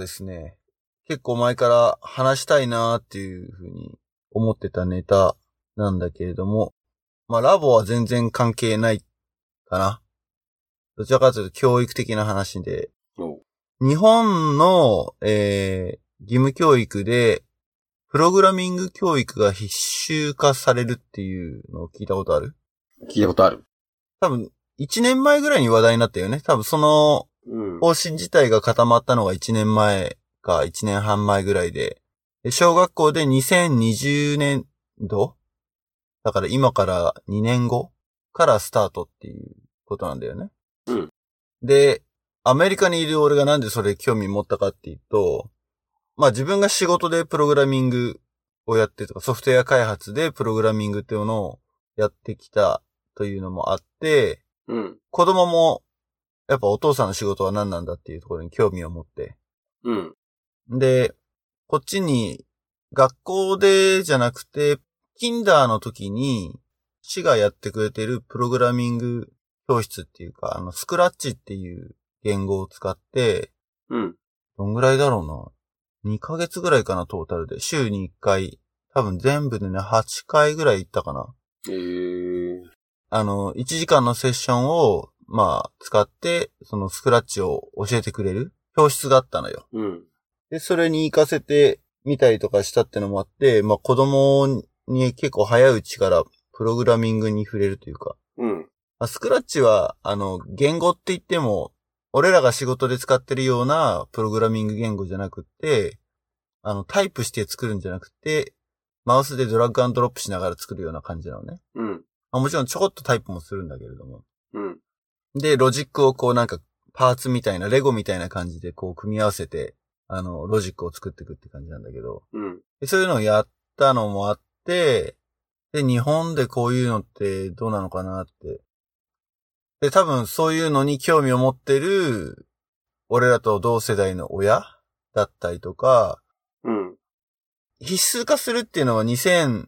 はですね、結構前から話したいなーっていうふうに思ってたネタなんだけれども、まあラボは全然関係ないかな。どちらかというと教育的な話で、お日本の、えー、義務教育で、プログラミング教育が必修化されるっていうのを聞いたことある？聞いたことある。多分、1年前ぐらいに話題になったよね。多分そのうん。方針自体が固まったのが1年前か1年半前ぐらいで、で小学校で2020年度？だから今から2年後からスタートっていうことなんだよね。うんで、アメリカにいる俺がなんでそれ興味持ったかっていうと、まあ自分が仕事でプログラミングをやってとかソフトウェア開発でプログラミングっていうのをやってきたというのもあって、うん。子供も、やっぱお父さんの仕事は何なんだっていうところに興味を持って。うん。で、こっちに、学校でじゃなくて、キンダーの時に、市がやってくれてるプログラミング教室っていうか、あの、スクラッチっていう言語を使って、うん。どんぐらいだろうな？2ヶ月ぐらいかな、トータルで。週に1回。多分全部でね、8回ぐらい行ったかな。えー。あの、1時間のセッションを、まあ、使って、そのスクラッチを教えてくれる教室があったのよ。うん。で、それに行かせてみたりとかしたってのもあって、まあ子供に結構早いうちからプログラミングに触れるというか、うん。まあ、スクラッチは、あの、言語って言っても、俺らが仕事で使ってるようなプログラミング言語じゃなくって、あの、タイプして作るんじゃなくて、マウスでドラッグアンドドロップしながら作るような感じなのね。うん。まあ、もちろんちょこっとタイプもするんだけれども。うん。で、ロジックをこうなんか、パーツみたいな、レゴみたいな感じでこう組み合わせて、あの、ロジックを作っていくって感じなんだけど、うん。でそういうのをやったのもあって、で、日本でこういうのってどうなのかなって。で、多分そういうのに興味を持ってる、俺らと同世代の親だったりとか、うん。必須化するっていうのは2020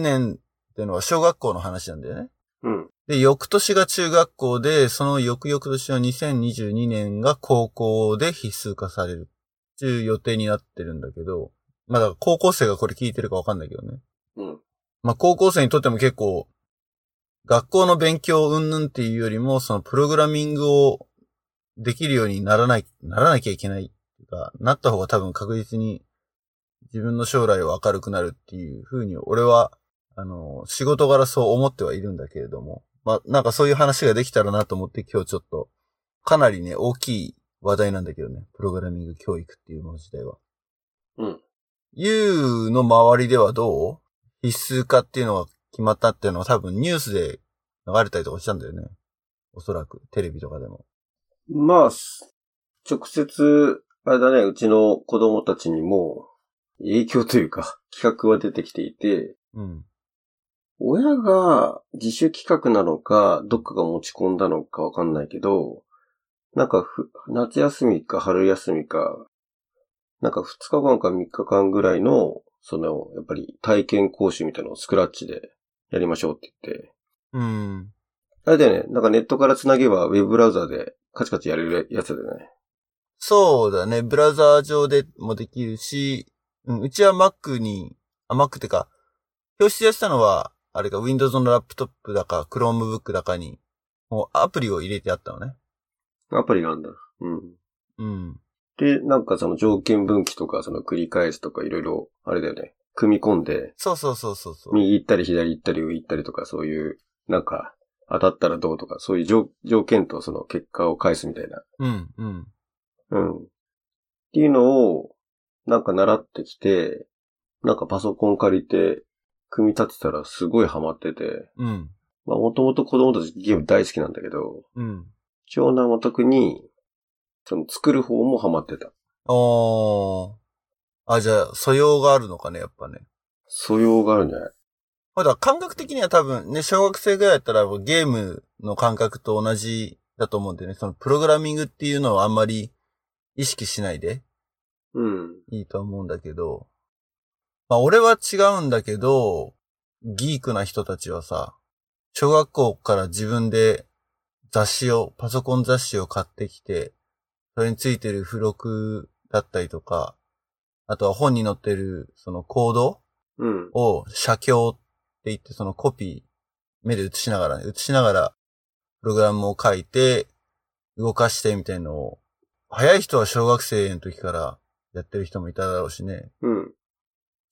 年っていうのは小学校の話なんだよね。うん。で、翌年が中学校で、その翌々年の2022年が高校で必須化されるっていう予定になってるんだけど、まあだから高校生がこれ聞いてるかわかんないけどね。うん。まあ高校生にとっても結構、学校の勉強云々っていうよりも、そのプログラミングをできるようにならない、ならなきゃいけないっていうか、なった方が多分確実に自分の将来は明るくなるっていうふうに、俺は、あの、仕事柄そう思ってはいるんだけれども、まあなんかそういう話ができたらなと思って今日ちょっと、かなりね、大きい話題なんだけどね、プログラミング教育っていうもの自体は。うん。U の周りではどう？必須化っていうのが決まったっていうのは多分ニュースで流れたりとかしたんだよね。おそらく、テレビとかでも。まあ、す直接、あれだね、うちの子供たちにも影響というか、企画は出てきていて、うん。親が自主企画なのか、どっかが持ち込んだのかわかんないけど、なんかふ、夏休みか春休みか、なんか2日間か3日間ぐらいの、その、やっぱり体験講習みたいなのをスクラッチでやりましょうって言って、うん。あれだよね、なんかネットから繋げばウェブブラウザでカチカチやれるやつだよね。そうだね。ブラウザー上でもできるし、うん、うちは Mac に、あ、Mac ってか、教室やってたのは、あれか、Windows のラップトップだか、Chromebook だかに、もうアプリを入れてあったのね。アプリがあるんだ。うん。うん。で、なんかその条件分岐とか、その繰り返すとかいろいろ、あれだよね。組み込んで、そうそうそうそうそう。右行ったり左行ったり上行ったりとか、そういう、なんか、当たったらどうとか、そういう条条件とその結果を返すみたいな。うん、うん。うん。っていうのを、なんか習ってきて、なんかパソコン借りて、組み立てたらすごいハマってて、うん。まあもともと子供たちゲーム大好きなんだけど、うん。長男は特に、その作る方もハマってた。おー。あ、じゃあ、素養があるのかね、やっぱね。素養があるんじゃない？まだ感覚的には多分ね、小学生ぐらいだったらゲームの感覚と同じだと思うんでね、そのプログラミングっていうのをあんまり意識しないでうん。いいと思うんだけど、まあ俺は違うんだけど、ギークな人たちはさ、小学校から自分で雑誌を、パソコン雑誌を買ってきて、それについてる付録だったりとか、あとは本に載ってる、そのコードうん。を写経って言って、そのコピー、目で写しながらね、写しながら、プログラムを書いて、動かしてみたいのを、早い人は小学生の時からやってる人もいただろうしね。うん。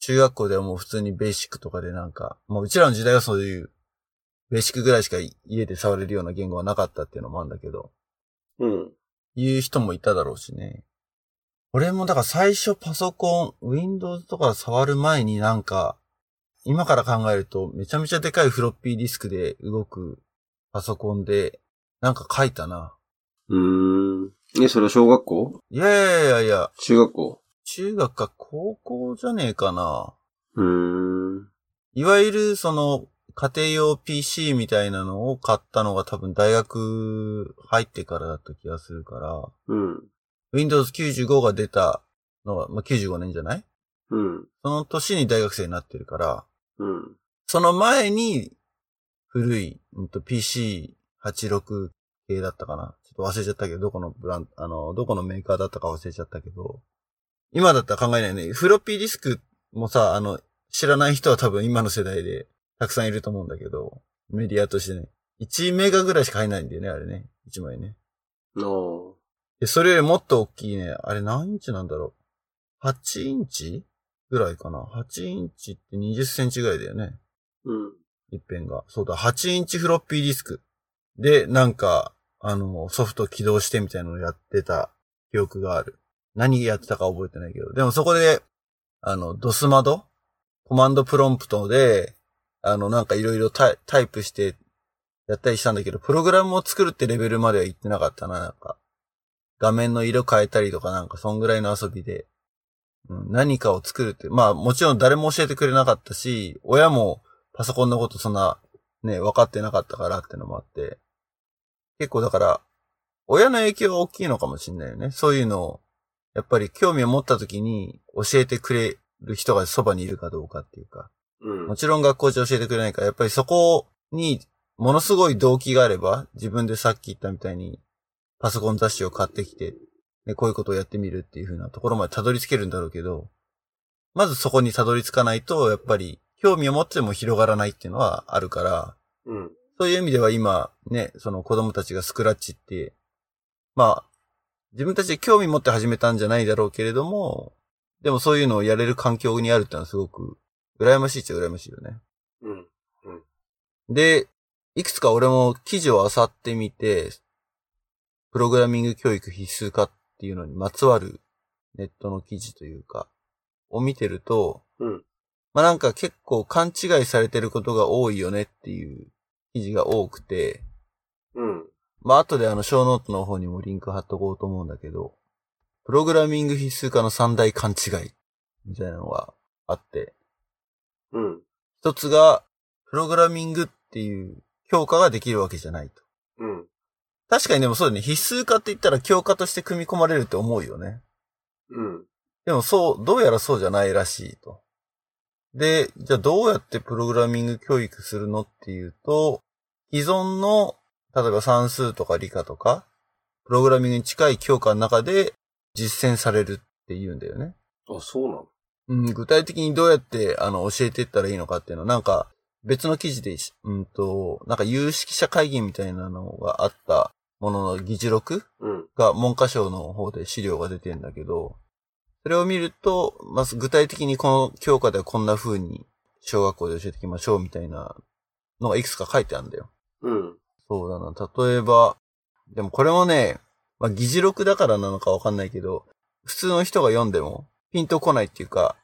中学校ではもう普通にベーシックとかでなんか、もううちらの時代はそういう、ベーシックぐらいしか家で触れるような言語はなかったっていうのもあるんだけど、うん。いう人もいただろうしね。俺もだから最初パソコン、Windows とか触る前になんか、今から考えるとめちゃめちゃでかいフロッピーディスクで動くパソコンで、なんか書いたな。うーん。え、それは小学校？いやいやいやいや、中学校？中学か高校じゃねえかな。うーん。いわゆるその家庭用 PC みたいなのを買ったのが多分大学入ってからだった気がするから、うん。Windows 95が出たのは、まあ、95年じゃない？うん。その年に大学生になってるから、うん。その前に古い、うんと PC86 系だったかな。ちょっと忘れちゃったけど、どこのブラン、あの、どこのメーカーだったか忘れちゃったけど、今だったら考えないね。フロッピーディスクもさ、あの、知らない人は多分今の世代でたくさんいると思うんだけど、メディアとしてね。1メガぐらいしか入んないんだよね、あれね。1枚ね。ので、それよりもっと大きいね。あれ何インチなんだろう。8インチぐらいかな。8インチって20センチぐらいだよね。うん。一辺が。そうだ、8インチフロッピーディスク。で、なんか、あの、ソフト起動してみたいなのをやってた記憶がある。何やってたか覚えてないけど。でもそこで、あの、ドスマド？コマンドプロンプトで、あの、なんかいろいろタイプしてやったりしたんだけど、プログラムを作るってレベルまでは行ってなかったな、なんか。画面の色変えたりとかなんか、そんぐらいの遊びで。うん、何かを作るって。まあ、もちろん誰も教えてくれなかったし、親もパソコンのことそんな、ね、分かってなかったからってのもあって。結構だから、親の影響は大きいのかもしれないよね。そういうのを、やっぱり興味を持った時に教えてくれる人がそばにいるかどうかっていうか。うんも。ちろん学校じゃ教えてくれないから、やっぱりそこにものすごい動機があれば、自分でさっき言ったみたいに、パソコン雑誌を買ってきて、ね、こういうことをやってみるっていう風なところまでたどり着けるんだろうけど、まずそこにたどり着かないと、やっぱり興味を持っても広がらないっていうのはあるから、うん。そういう意味では今、ね、その子供たちがスクラッチって、まあ、自分たちで興味持って始めたんじゃないだろうけれども、でもそういうのをやれる環境にあるってのはすごく、羨ましいっちゃ羨ましいよね。うん。で、いくつか俺も記事を漁ってみて、プログラミング教育必須かっていうのにまつわるネットの記事というか、を見てると、うん。まあなんか結構勘違いされてることが多いよねっていう記事が多くて、うん。まあ後であのショーノートの方にもリンク貼っとこうと思うんだけど、プログラミング必修化の三大勘違いみたいなのがあって、うん。一つが、プログラミングっていう教科ができるわけじゃないと。うん。確かにでもそうだね。必修化って言ったら教科として組み込まれるって思うよね。うん。でもそう、どうやらそうじゃないらしいと。で、じゃあどうやってプログラミング教育するのっていうと、既存の、例えば算数とか理科とか、プログラミングに近い教科の中で実践されるって言うんだよね。あ、そうなの？うん、具体的にどうやって、あの、教えていったらいいのかっていうのは、なんか、別の記事でし、うんと、なんか有識者会議みたいなのがあったものの議事録うん。が文科省の方で資料が出てんだけど、それを見ると、まず具体的にこの教科ではこんな風に小学校で教えていきましょうみたいなのがいくつか書いてあるんだよ。うん。そうだな。例えば、でもこれもね、まあ議事録だからなのかわかんないけど、普通の人が読んでもピンとこないっていうか、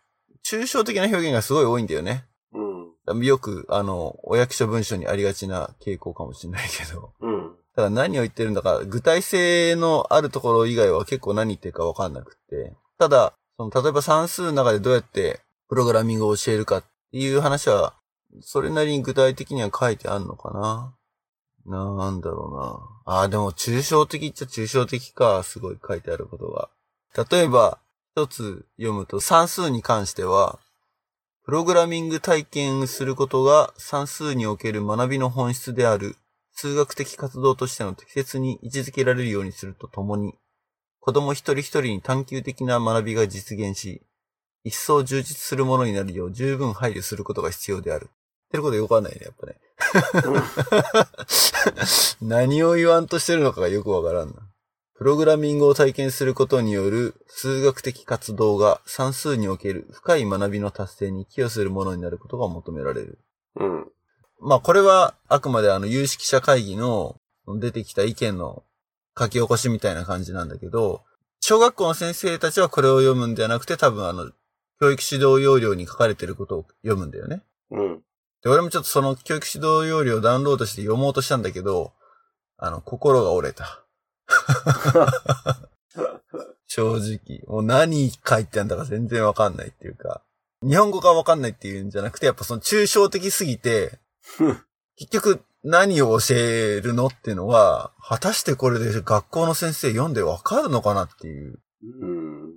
抽象的な表現がすごい多いんだよね。うん。よく、あの、お役所文書にありがちな傾向かもしれないけど。うん。ただ何を言ってるんだか、具体性のあるところ以外は結構何言ってるかわかんなくて。ただ、その、例えば算数の中でどうやってプログラミングを教えるかっていう話は、それなりに具体的には書いてあるのかななんだろうな。ああ、でも抽象的っちゃ抽象的か、すごい書いてあることが。例えば、一つ読むと算数に関しては、プログラミング体験することが算数における学びの本質である数学的活動としての適切に位置づけられるようにするとともに、子供一人一人に探求的な学びが実現し、一層充実するものになるよう十分配慮することが必要である。ってることよくわかんないね、やっぱね。何を言わんとしてるのかがよくわからんな。プログラミングを体験することによる数学的活動が算数における深い学びの達成に寄与するものになることが求められる。うん。まあこれはあくまであの有識者会議の出てきた意見の書き起こしみたいな感じなんだけど、小学校の先生たちはこれを読むんではなくて多分あの、教育指導要領に書かれてることを読むんだよね。うん。で、俺もちょっとその教育指導要領をダウンロードして読もうとしたんだけど、あの、心が折れた。正直。もう何書いてんだか全然わかんないっていうか、日本語がわかんないっていうんじゃなくて、やっぱその抽象的すぎて、結局何を教えるのっていうのは、果たしてこれで学校の先生読んでわかるのかなっていう。うん。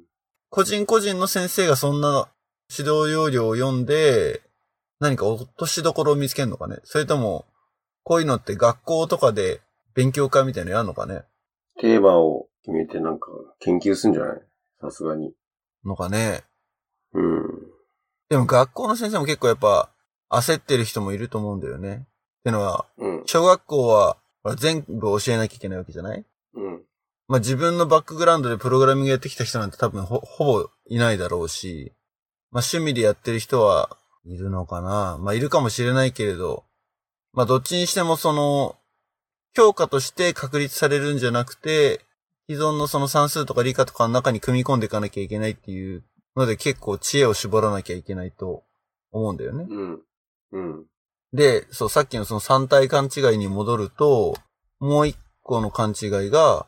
個人個人の先生がそんな指導要領を読んで、何か落としどころを見つけるのかね？それとも、こういうのって学校とかで勉強会みたいなのやるのかね？テーマを決めてなんか研究すんじゃない？さすがに。のかね？うん。でも学校の先生も結構やっぱ焦ってる人もいると思うんだよね。ってのは、うん。小学校は全部教えなきゃいけないわけじゃない？うん。まあ自分のバックグラウンドでプログラミングやってきた人なんて多分ほほぼいないだろうし、まあ趣味でやってる人はいるのかな？まあいるかもしれないけれど、まあどっちにしてもその、教科として確立されるんじゃなくて、既存のその算数とか理科とかの中に組み込んでいかなきゃいけないっていうので結構知恵を絞らなきゃいけないと思うんだよね。うん。うん。で、そう、さっきのその三体勘違いに戻ると、もう一個の勘違いが、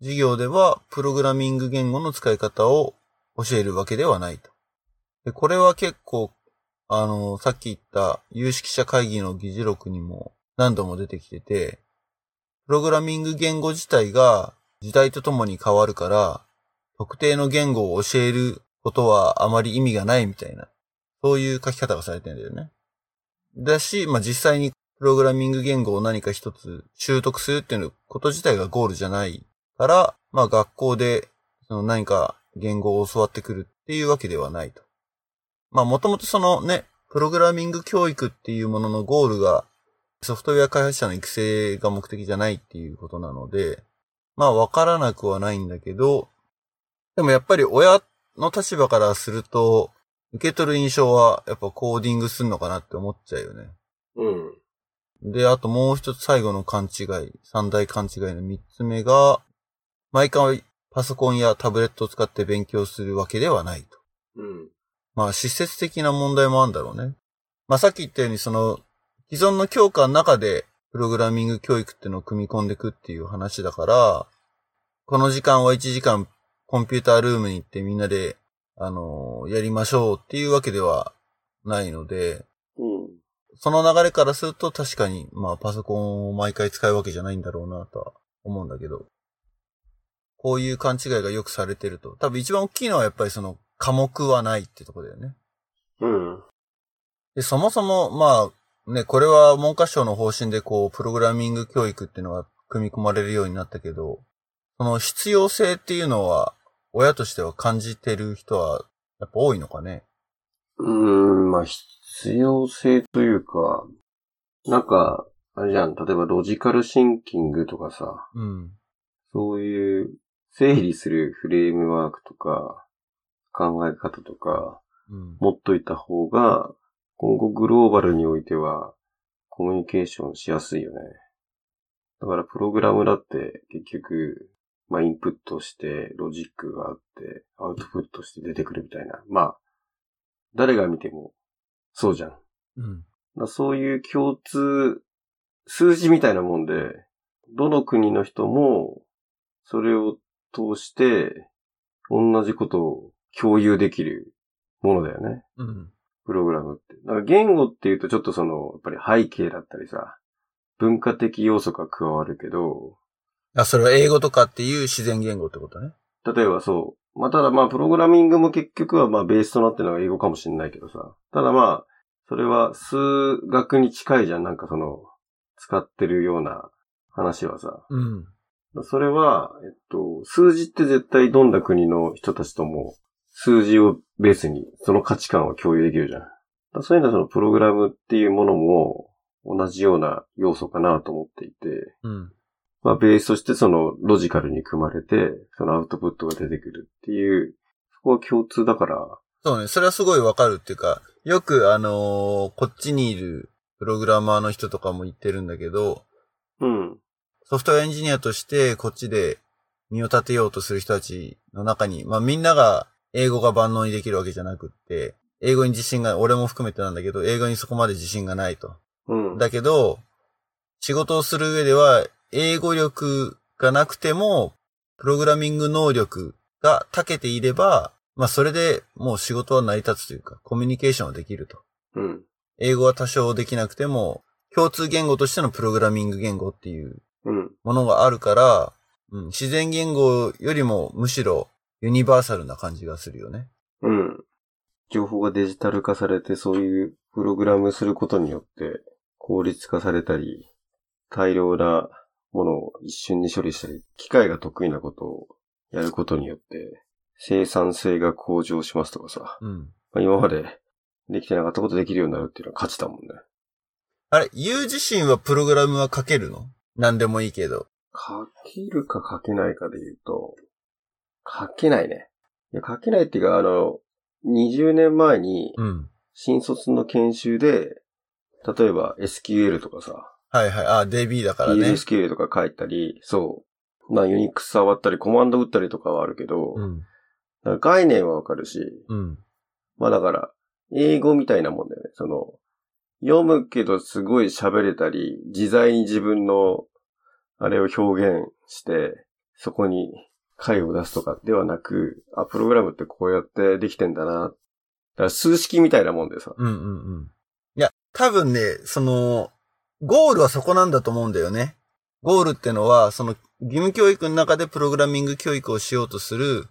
授業ではプログラミング言語の使い方を教えるわけではないと。で、これは結構、あの、さっき言った有識者会議の議事録にも何度も出てきてて、プログラミング言語自体が時代とともに変わるから、特定の言語を教えることはあまり意味がないみたいな、そういう書き方がされてんだよね。だし、まあ、実際にプログラミング言語を何か一つ習得するっていうこと自体がゴールじゃないから、まあ、学校でその何か言語を教わってくるっていうわけではないと。まあ、もともとそのね、プログラミング教育っていうもののゴールがソフトウェア開発者の育成が目的じゃないっていうことなので、まあ、わからなくはないんだけど、でもやっぱり親の立場からすると、受け取る印象はやっぱコーディングするのかなって思っちゃうよね。うん。で、あともう一つ最後の勘違い、三大勘違いの三つ目が、毎回パソコンやタブレットを使って勉強するわけではないと。うん。まあ、施設的な問題もあるんだろうね。まあ、さっき言ったように、その、既存の教科の中で、プログラミング教育っていうのを組み込んでいくっていう話だから、この時間は1時間コンピュータールームに行ってみんなで、あのやりましょうっていうわけではないので、うん。その流れからすると確かに、まあパソコンを毎回使うわけじゃないんだろうなとは思うんだけど、こういう勘違いがよくされてると。多分一番大きいのはやっぱりその科目はないってとこだよね。うん。で、そもそも、まあ、ね、これは文科省の方針でこう、プログラミング教育っていうのが組み込まれるようになったけど、その必要性っていうのは、親としては感じてる人は、やっぱ多いのかね？うーん、まあ、必要性というか、なんか、あれじゃん、例えばロジカルシンキングとかさ、うん。そういう整理するフレームワークとか、考え方とか、うん。持っといた方が、今後グローバルにおいては、コミュニケーションしやすいよね。だからプログラムだって結局、まあインプットしてロジックがあって、アウトプットして出てくるみたいな。まあ、誰が見てもそうじゃん。うん。らそういう共通、数字みたいなもんで、どの国の人も、それを通して、同じことを共有できるものだよね。うん。プログラムって。だから言語っていうとちょっとその、やっぱり背景だったりさ、文化的要素が加わるけど、あ、それは英語とかっていう自然言語ってことね。例えばそう、まあただまあプログラミングも結局はまあベースとなってるのが英語かもしれないけどさ、ただまあ、それは数学に近いじゃん、なんかその、使ってるような話はさ。うん。それは、えっと、数字って絶対どんな国の人たちとも、数字をベースにその価値観を共有できるじゃん。だそういうのはそのプログラムっていうものも同じような要素かなと思っていて、うん。まあベースとしてそのロジカルに組まれて、そのアウトプットが出てくるっていう、そこは共通だから、そうね。それはすごいわかるっていうか、よくあのーこっちにいるプログラマーの人とかも言ってるんだけど、うん、ソフトウェアエンジニアとしてこっちで身を立てようとする人たちの中に、まあみんなが英語が万能にできるわけじゃなくって、英語に自信が、俺も含めてなんだけど、英語にそこまで自信がないと。うん、だけど、仕事をする上では、英語力がなくても、プログラミング能力が長けていれば、まあそれでもう仕事は成り立つというか、コミュニケーションはできると。うん、英語は多少できなくても、共通言語としてのプログラミング言語っていううん、ものがあるから、うん、自然言語よりもむしろユニバーサルな感じがするよね。うん。情報がデジタル化されて、そういうプログラムすることによって効率化されたり、大量なものを一瞬に処理したり、機械が得意なことをやることによって、生産性が向上しますとかさ、うん。まあ、今までできてなかったことできるようになるっていうのは価値だもんね。あれ、ユー自身はプログラムは書けるの？何でもいいけど。書けるか書けないかで言うと、書けないね。いや、書けないっていうか、あの、20年前に、うん。新卒の研修で、例えば SQL とかさ、はいはい。あ、DB だからね。PLSQL とか書いたり、そう。まあ、ユニックス触ったり、コマンド打ったりとかはあるけど、うん。だから概念はわかるし、うん。まあだから、英語みたいなもんだよね。その、読むけどすごい喋れたり、自在に自分の、あれを表現して、そこに解を出すとかではなく、あ、プログラムってこうやってできてんだな。だから数式みたいなもんでさ。うんうんうん。いや、多分ね、その、ゴールはそこなんだと思うんだよね。ゴールってのは、その、義務教育の中でプログラミング教育をしようとする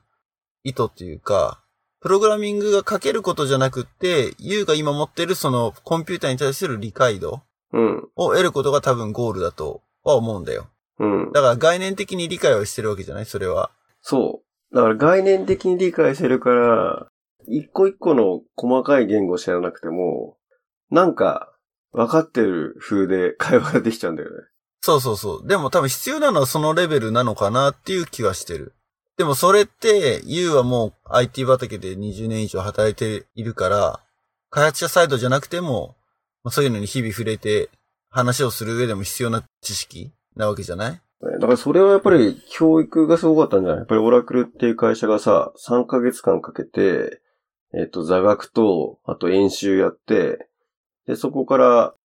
意図っていうか、プログラミングが書けることじゃなくって、ユウが今持ってるそのコンピューターに対する理解度うん。を得ることが多分ゴールだとは思うんだよ。うん。だから概念的に理解はしてるわけじゃない？それは。そう。だから概念的に理解してるから、一個一個の細かい言語を知らなくても、なんか、分かってる風で会話ができちゃうんだよね。そうそうそう。でも多分必要なのはそのレベルなのかなっていう気はしてる。でもそれって、ユウはもう IT 畑で20年以上働いているから、開発者サイドじゃなくても、そういうのに日々触れて話をする上でも必要な知識なわけじゃない？だからそれはやっぱり教育がすごかったんじゃない？やっぱりオラクルっていう会社がさ、3ヶ月間かけて、えっ、と、座学と、あと演習やって、で、そこから、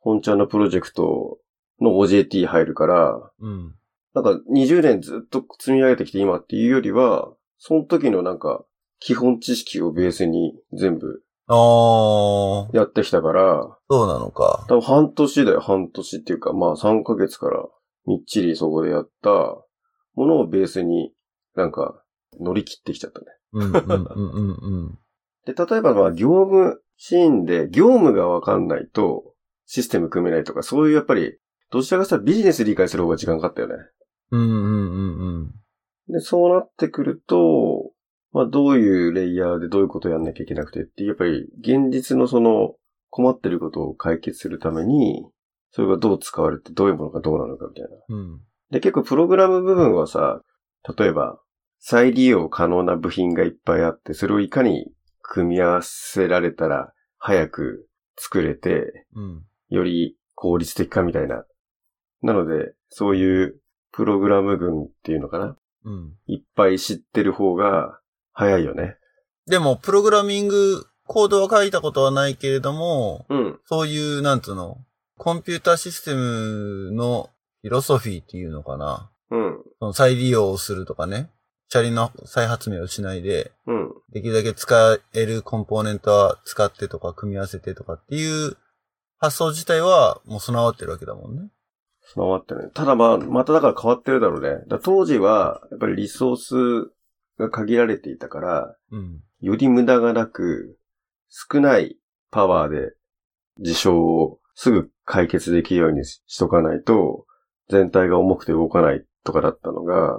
本ちゃんのプロジェクトの OJT 入るから、うん。なんか20年ずっと積み上げてきて今っていうよりは、その時のなんか、基本知識をベースに全部あー、やってきたから、そうなのか。多分半年だよ、半年っていうか、まあ3ヶ月からみっちりそこでやったものをベースになんか乗り切ってきちゃったね。で、例えばまあ業務シーンで業務がわかんないとシステム組めないとか、そういうやっぱり、どちらかしたらビジネス理解する方が時間かかったよね。うん、うん、うん、うん。で、そうなってくると、まあどういうレイヤーでどういうことをやんなきゃいけなくてってやっぱり現実のその困ってることを解決するために、それがどう使われてどういうものがどうなのかみたいな。うん。で、結構プログラム部分はさ、例えば、再利用可能な部品がいっぱいあって、それをいかに組み合わせられたら早く作れて、うん。より効率的かみたいな。なので、そういうプログラム群っていうのかなうん。いっぱい知ってる方が早いよね。でも、プログラミング、コードは書いたことはないけれども、うん。そういう、なんつうの、コンピューターシステムのフィロソフィーっていうのかな。うん。その再利用をするとかね。チャリの再発明をしないで、うん。できるだけ使えるコンポーネントは使ってとか組み合わせてとかっていう発想自体はもう備わってるわけだもんね。備わってるね。ただまあ、まただから変わってるだろうね。だ当時は、やっぱりリソースが限られていたから、うん。より無駄がなく、少ないパワーで事象をすぐ解決できるようにししとかないと、全体が重くて動かないっとかだったのが、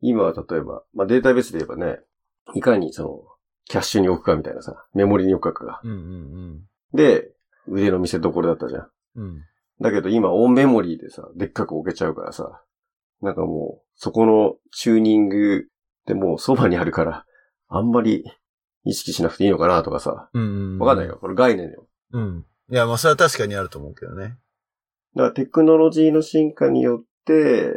今は例えば、まあデータベースで言えばね、いかにその、キャッシュに置くかみたいなさ、メモリに置くかが。うんうんで、腕の見せ所だったじゃん。うん。うん。だけど今オンメモリーでさ、でっかく置けちゃうからさ、なんかもう、そこのチューニングでもうそばにあるから、あんまり意識しなくていいのかなとかさ、うんうん。わかんないよ。。これ概念よ。うん。いや、まあそれは確かにあると思うけどね。だからテクノロジーの進化によって、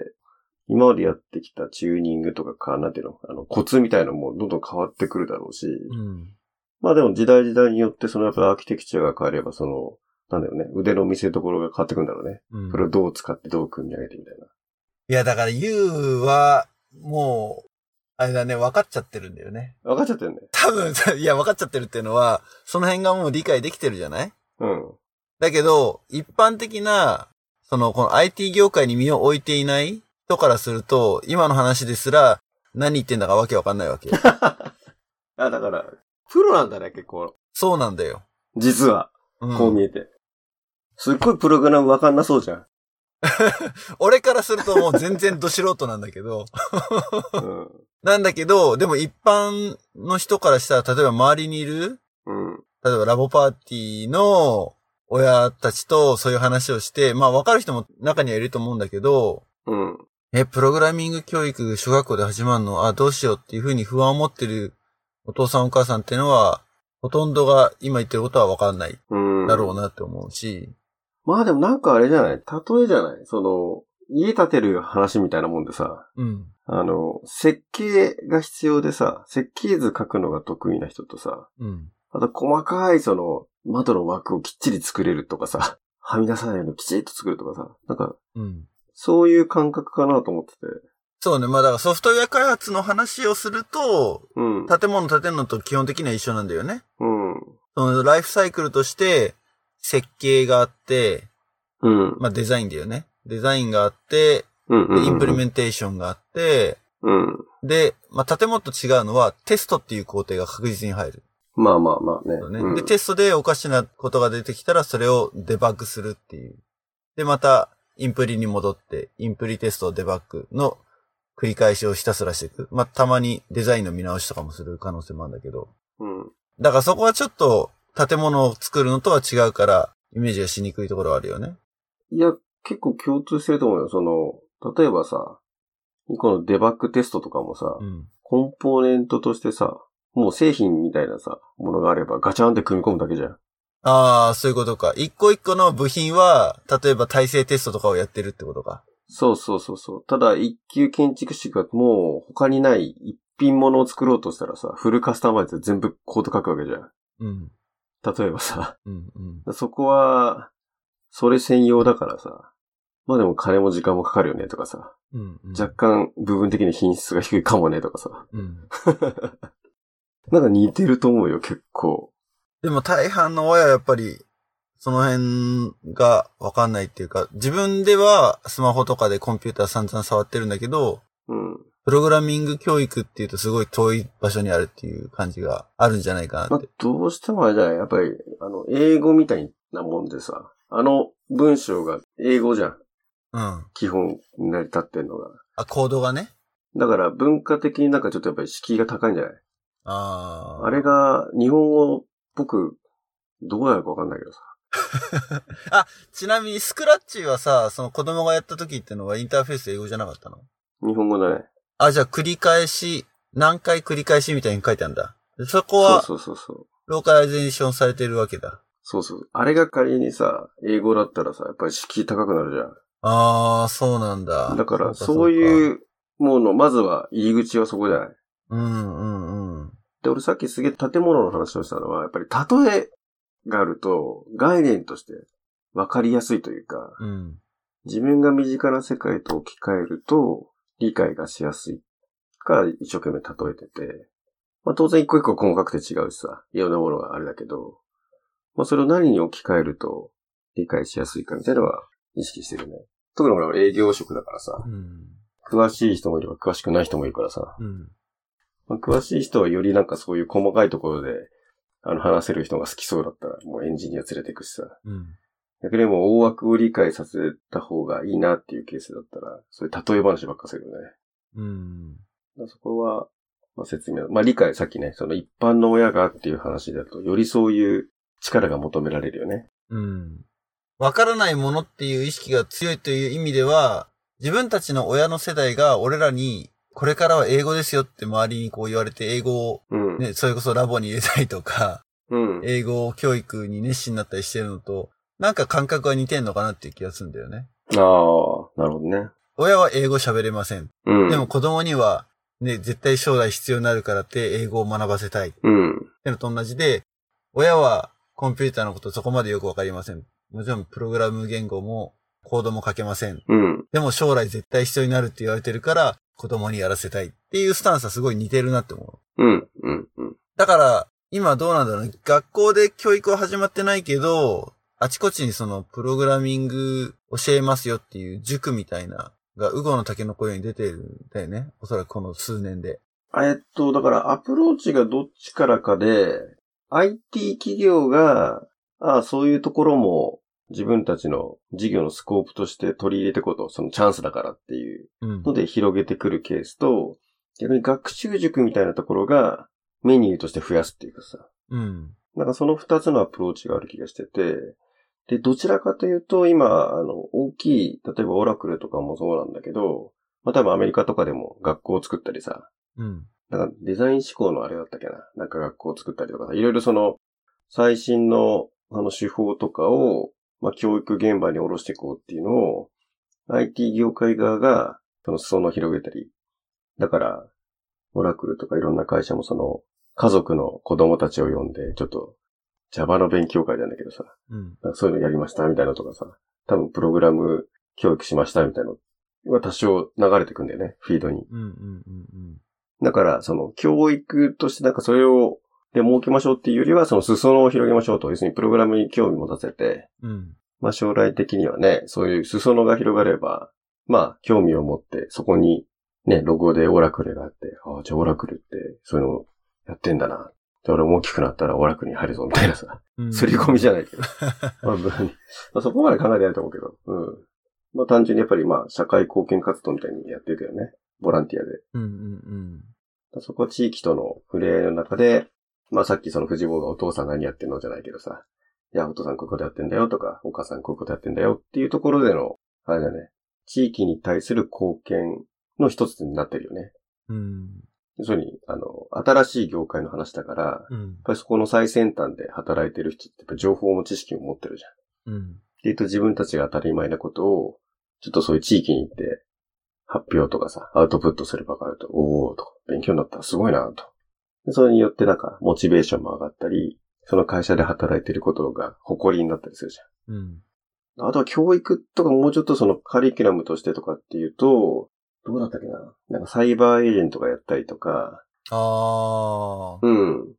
今までやってきたチューニングとかか、なんていうの、あの、コツみたいなのもどんどん変わってくるだろうし、うん。まあでも時代時代によってそのやっぱアーキテクチャが変われば、その、なんだよね、腕の見せ所が変わってくるんだろうね。うんそれをどう使ってどう組み上げてみたいな。いや、だから You は、もう、あれだね、分かっちゃってるんだよね。分かっちゃってるね。多分、いや、分かっちゃってるっていうのは、その辺がもう理解できてるじゃない？うん。だけど、一般的な、その、この IT 業界に身を置いていない人からすると、今の話ですら、何言ってんだかわけわかんないわけ。あ、だから、プロなんだね、結構。そうなんだよ。実は、うんこう見えて。すっごいプログラム分かんなそうじゃん。俺からするともう全然ど素人なんだけど、うん。なんだけど、でも一般の人からしたら、例えば周りにいる、うん。例えばラボパーティーの親たちとそういう話をして、まあわかる人も中にはいると思うんだけど、うん。え、プログラミング教育小学校で始まるの？あ、どうしようっていうふうに不安を持ってるお父さんお母さんっていうのは、ほとんどが今言ってることはわかんないうん。だろうなって思うし、まあでもなんかあれじゃない？例えじゃない？その、家建てる話みたいなもんでさ、うん。あの、設計が必要でさ、設計図書くのが得意な人とさ、うん。あと細かいその、窓の枠をきっちり作れるとかさ、はみ出さないようにきちっと作るとかさ、なんか、うん。そういう感覚かなと思ってて。そうね。まあだからソフトウェア開発の話をすると、うん。建物建てるのと基本的には一緒なんだよね。うん。そのライフサイクルとして、設計があって、うん。まあデザインだよね。デザインがあって、うん。でインプリメンンテーションがあって、うん。で、まあ建物と違うのはテストっていう工程が確実に入る。まあまあまあね。ねうんで、テストでおかしなことが出てきたらそれをデバッグするっていう。で、また、インプリに戻って、インプリテスト、デバッグの繰り返しをひたすらしていく。まあ、たまにデザインの見直しとかもする可能性もあるんだけど。うん。だからそこはちょっと建物を作るのとは違うから、イメージがしにくいところはあるよね。いや、結構共通してると思うよ。その、例えばさ、このデバッグテストとかもさ、うん。コンポーネントとしてさ、もう製品みたいなさ、ものがあればガチャンって組み込むだけじゃん。ああ、そういうことか。一個一個の部品は、例えば耐性テストとかをやってるってことか。そうそうそうそう。ただ、一級建築士がもう他にない一品物を作ろうとしたらさ、フルカスタマイズで全部コード書くわけじゃん。うん。例えばさ、うん、うん。そこは、それ専用だからさ、まあでも金も時間もかかるよねとかさ、うん、うん。若干部分的に品質が低いかもねとかさ、うん。なんか似てると思うよ、結構。でも大半の親はやっぱり、その辺がわかんないっていうか、自分ではスマホとかでコンピューター散々触ってるんだけど、うん。プログラミング教育っていうとすごい遠い場所にあるっていう感じがあるんじゃないかなまあって。、どうしてもあれじゃないやっぱり、あの、英語みたいなもんでさ、あの文章が英語じゃん。うん。あ、基本成り立ってんのが。コードがね。だから文化的になんかちょっとやっぱり敷居が高いんじゃない？ああ。あれが日本語っぽく、どうやるかわかんないけどさ。ちなみにスクラッチはさ、その子供がやった時ってのはインターフェース英語じゃなかったの？日本語だね。あ、じゃあ繰り返し、何回繰り返しみたいに書いてあるんだ。でそこはそうそうそう。ローカライゼーションされてるわけだ。そうそう。あれが仮にさ、英語だったらさ、やっぱり敷居高くなるじゃん。ああ、そうなんだ。だから、かそうういうもの、まずは入り口はそこじゃない。か。うんうんうん。で、俺さっきすげえ建物の話をしたのは、やっぱり例えがあると、概念として分かりやすいというか、うん。自分が身近な世界と置き換えると、理解がしやすいから一生懸命例えてて、まあ当然一個一個細かくて違うしさ、いろんなものがあれだけど、まあそれを何に置き換えると理解しやすいかみたいなのは意識してるね。特に俺は営業職だからさ、うん。詳しい人もいれば詳しくない人もいるからさ、うん。まあ、詳しい人はよりなんかそういう細かいところで、あの話せる人が好きそうだったら、もうエンジニア連れてくしさ、うん。逆にもう大枠を理解させた方がいいなっていうケースだったら、そういう例え話ばっかするよね。うん。そこは、まあ、説明、まあ理解、さっきね、その一般の親がっていう話だと、よりそういう力が求められるよね。うん。わからないものっていう意識が強いという意味では、自分たちの親の世代が俺らに、これからは英語ですよって周りにこう言われて、英語をうん。ね、それこそラボに入れたりとか、うん。英語教育に熱心になったりしてるのと、なんか感覚が似てんのかなっていう気がするんだよね。ああ、なるほどね。親は英語喋れません。うん。でも、子供には、ね、絶対将来必要になるからって英語を学ばせたい。っうん。てのと同じで、親はコンピューターのことそこまでよくわかりません。もちろんプログラム言語もコードも書けません。うん。でも将来絶対必要になるって言われてるから、子供にやらせたいっていうスタンスはすごい似てるなって思う。うん。うん。うん。だから、今どうなんだろうね。学校で教育は始まってないけど、あちこちにそのプログラミング教えますよっていう塾みたいな、が、ウゴの竹の子ように出てるんだよね。おそらくこの数年で。えっと、だからアプローチがどっちからかで、IT 企業が、ああ、そういうところも自分たちの事業のスコープとして取り入れていこうと、そのチャンスだからっていううん。ので広げてくるケースと、逆に学習塾みたいなところがメニューとして増やすっていうかさ、うん。なんかその二つのアプローチがある気がしてて、で、どちらかというと、今、あの、大きい、例えばオラクルとかもそうなんだけど、まあ多分アメリカとかでも学校を作ったりさ、うん。なんかデザイン思考のあれだったっけな。なんか学校を作ったりとかさ、いろいろその、最新の、あの手法とかを、まあ教育現場に下ろしていこうっていうのを、IT 業界側が、その裾野を広げたり。だから、オラクルとかいろんな会社もその、家族の子供たちを呼んで、ちょっと、Java の勉強会ないけどさ、うん。そういうのやりましたみたいなのとかさ、多分プログラム教育しましたみたいなのは多少流れてくんだよね、フィードに。だから、その、教育としてなんかそれを、で設けましょうっていうよりは、その裾野を広げましょうと。要するにプログラムに興味持たせて、うん。まあ将来的にはね、そういう裾野が広がれば、まあ興味を持って、そこにね、ロゴでオラクルがあって、ああ、じゃあオラクルってそういうのやってんだな。で、俺も大きくなったらオラクルに入るぞ、みたいなさ。うん。すり込みじゃないけど。まあ、まあそこまで考えてないと思うけど。うん。まあ単純にやっぱりまあ社会貢献活動みたいにやってるけどね。ボランティアで。うん。うん。そこは地域との触れ合いの中で、まあさっきその藤坊がお父さん何やってんのじゃないけどさ、いや、お父さんこういうことやってんだよとか、お母さんこういうことやってんだよっていうところでの、あれだね、地域に対する貢献の一つになってるよね。うん。要するに、あの、新しい業界の話だから、やっうん。ぱりそこの最先端で働いてる人ってやっぱ情報も知識も持ってるじゃん。うん。って言うと自分たちが当たり前なことを、ちょっとそういう地域に行って、発表とかさ、アウトプットする場があると、おーとか、勉強になった、すごいなと。でそれによってなんか、モチベーションも上がったり、その会社で働いてることが誇りになったりするじうん。ゃん。あとは教育とかもうちょっとそのカリキュラムとしてとかっていうと、どうだったっけな？なんかサイバーエージェントがやったりとか、ああ。うん。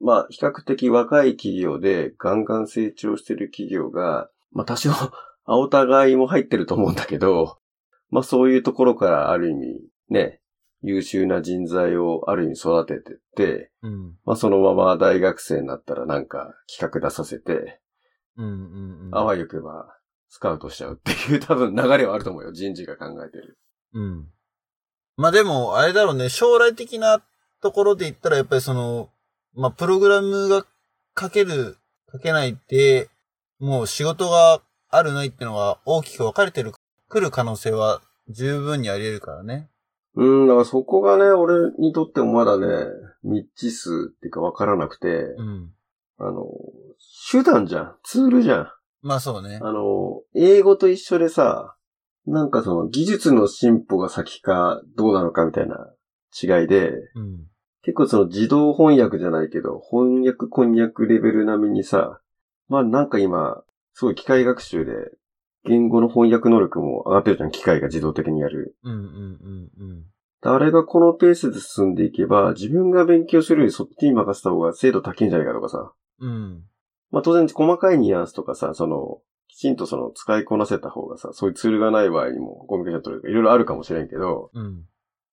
まあ、比較的若い企業でガンガン成長してる企業が、まあ多少、青互いも入ってると思うんだけど、まあそういうところからある意味、ね、優秀な人材をある意味育ててって、うん。まあそのまま大学生になったらなんか企画出させて、うん。うん。あわよくばスカウトしちゃうっていう 多分流れはあると思うよ。人事が考えてる。うん。まあでも、あれだろうね、将来的なところで言ったら、やっぱりその、まあプログラムが書ける、書けないって、もう仕事があるないっていうのが大きく分かれてる、来る可能性は十分にあり得るからね。うん、だからそこがね、俺にとってもまだね、未知数っていうかわからなくて、うん。あの、手段じゃん。ツールじゃん。まあそうね。あの、英語と一緒でさ、なんかその技術の進歩が先かどうなのかみたいな違いで、うん。結構その自動翻訳じゃないけど、翻訳こんにゃくレベル並みにさ、まあなんか今、すごい機械学習で、言語の翻訳能力も上がってるじゃん、機械が自動的にやる。うんうんうんうん。あれがこのペースで進んでいけば、自分が勉強するよりそっちに任せた方が精度高いんじゃないかとかさ。うん。まあ当然細かいニュアンスとかさ、その、きちんとその使いこなせた方がさ、そういうツールがない場合にもコミュニケーション取れるとかいろいろあるかもしれんけど、うん。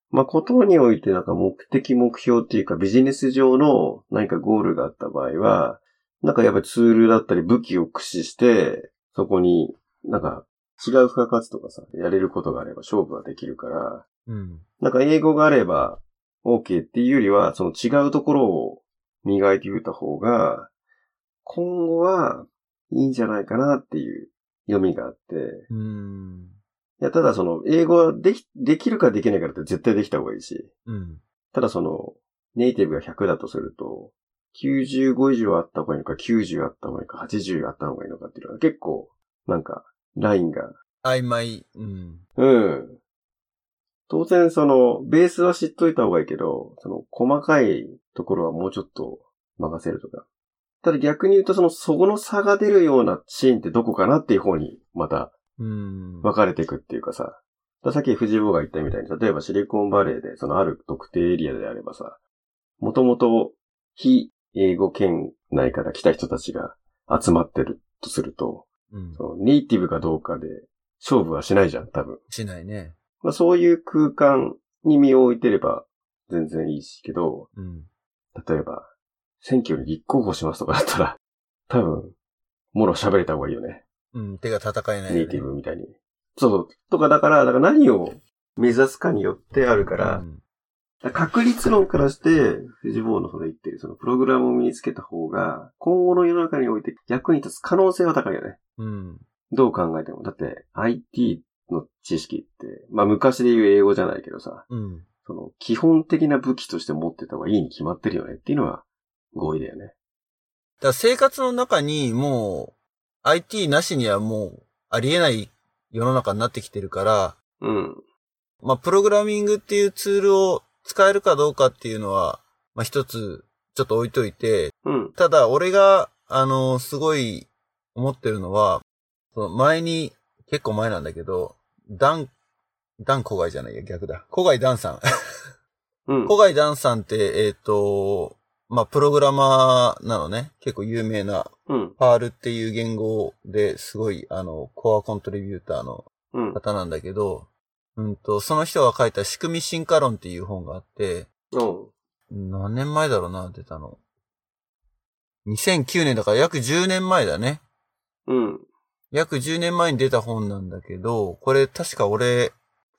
まあことにおいてなんか目的目標っていうかビジネス上の何かゴールがあった場合は、なんかやっぱりツールだったり武器を駆使して、そこに、なんか、違う付加価値とかさ、やれることがあれば勝負はできるから、うん。なんか英語があれば OK っていうよりは、その違うところを磨いてみた方が、今後はいいんじゃないかなっていう読みがあって、うん。いや、ただその、英語はでき、できるかできないかって絶対できた方がいいし、うん。ただその、ネイティブが100だとすると、95以上あった方がいいのか、90あった方がいいのか、80あった方がいいのかっていうのは結構、なんか、ラインが、曖昧。うん。うん。当然その、ベースは知っといた方がいいけど、その、細かいところはもうちょっと任せるとか。ただ逆に言うとその、そこの差が出るようなシーンってどこかなっていう方に、またうん。分かれていくっていうかさ。さっき藤坊が言ったみたいに、例えばシリコンバレーで、そのある特定エリアであればさ、もともと非英語圏内から来た人たちが集まってるとすると、うん。そのネイティブかどうかで勝負はしないじゃん、多分。しないね。まあそういう空間に身を置いてれば全然いいしけど、うん。例えば、選挙に立候補しますとかだったら、多分、もろ喋れた方がいいよね。うん。手が戦えない、ね。ネイティブみたいに。そうそう。とかだから、だから何を目指すかによってあるから、うん確率論からして、藤坊のその言ってるそのプログラムを身につけた方が、今後の世の中において役に立つ可能性は高いよね。うん。どう考えても。だって、IT の知識って、まあ昔で言う英語じゃないけどさ、うん。その基本的な武器として持ってた方がいいに決まってるよねっていうのは合意だよね。だから生活の中にもう、IT なしにはもう、ありえない世の中になってきてるから、うん。まあ、プログラミングっていうツールを使えるかどうかっていうのは、まあ、一つ、ちょっと置いといて、うん。ただ、俺が、あの、すごい思ってるのは、その前に、結構前なんだけど、ダン、ダン小貝じゃないや、逆だ。小貝ダンさん。うん。小貝ダンさんって、えっ、と、まあ、プログラマーなのね。結構有名な、うん。パールっていう言語ですごい、あの、コアコントリビューターのうん。方なんだけど、うんと、その人が書いた仕組み進化論っていう本があって、うん。何年前だろうな、出たの。2009年だから約10年前だね。うん。約10年前に出た本なんだけど、これ確か俺、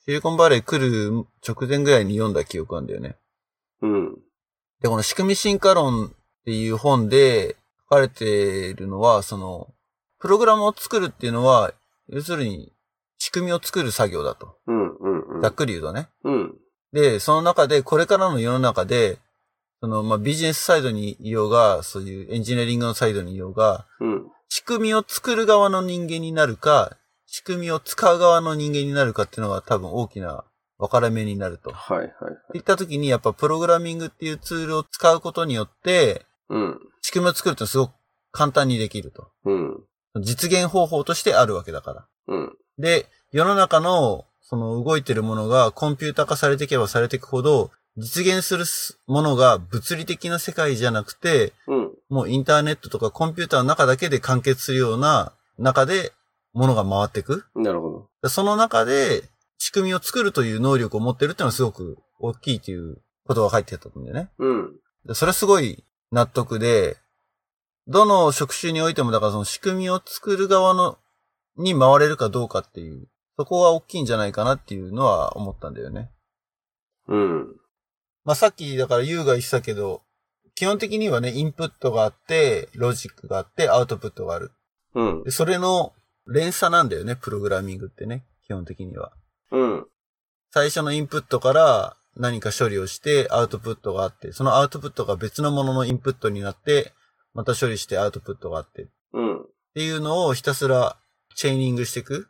シリコンバレー来る直前ぐらいに読んだ記憶なんだよね。うん。で、この仕組み進化論っていう本で書かれているのは、その、プログラムを作るっていうのは、要するに仕組みを作る作業だと。うん。うん。うん。ざっくり言うとね。うん。で、その中で、これからの世の中で、その、まあ、ビジネスサイドにいようが、そういうエンジニアリングのサイドにいようが、うん。仕組みを作る側の人間になるか、仕組みを使う側の人間になるかっていうのが多分大きな分かれ目になると。っはいはいはい。ていった時に、やっぱプログラミングっていうツールを使うことによって、うん。仕組みを作るってすごく簡単にできると。うん。実現方法としてあるわけだから。うん。で、世の中の、その動いてるものがコンピュータ化されていけばされていくほど、実現するものが物理的な世界じゃなくて、うん。もうインターネットとかコンピューターの中だけで完結するような中で物が回っていく。なるほど。その中で仕組みを作るという能力を持ってるっていうのはすごく大きいということが書いてたんだよね。うん。でそれはすごい納得で、どの職種においてもだからその仕組みを作る側の、に回れるかどうかっていう、そこが大きいんじゃないかなっていうのは思ったんだよね。うん。まあ、さっきだからユウが言ってたけど、基本的にはね、インプットがあって、ロジックがあって、アウトプットがある。うんで、。それの連鎖なんだよね、プログラミングってね、基本的には。うん。最初のインプットから何か処理をしてアウトプットがあって、そのアウトプットが別のもののインプットになって、また処理してアウトプットがあってっうん。ていうのをひたすらチェーニングしていく。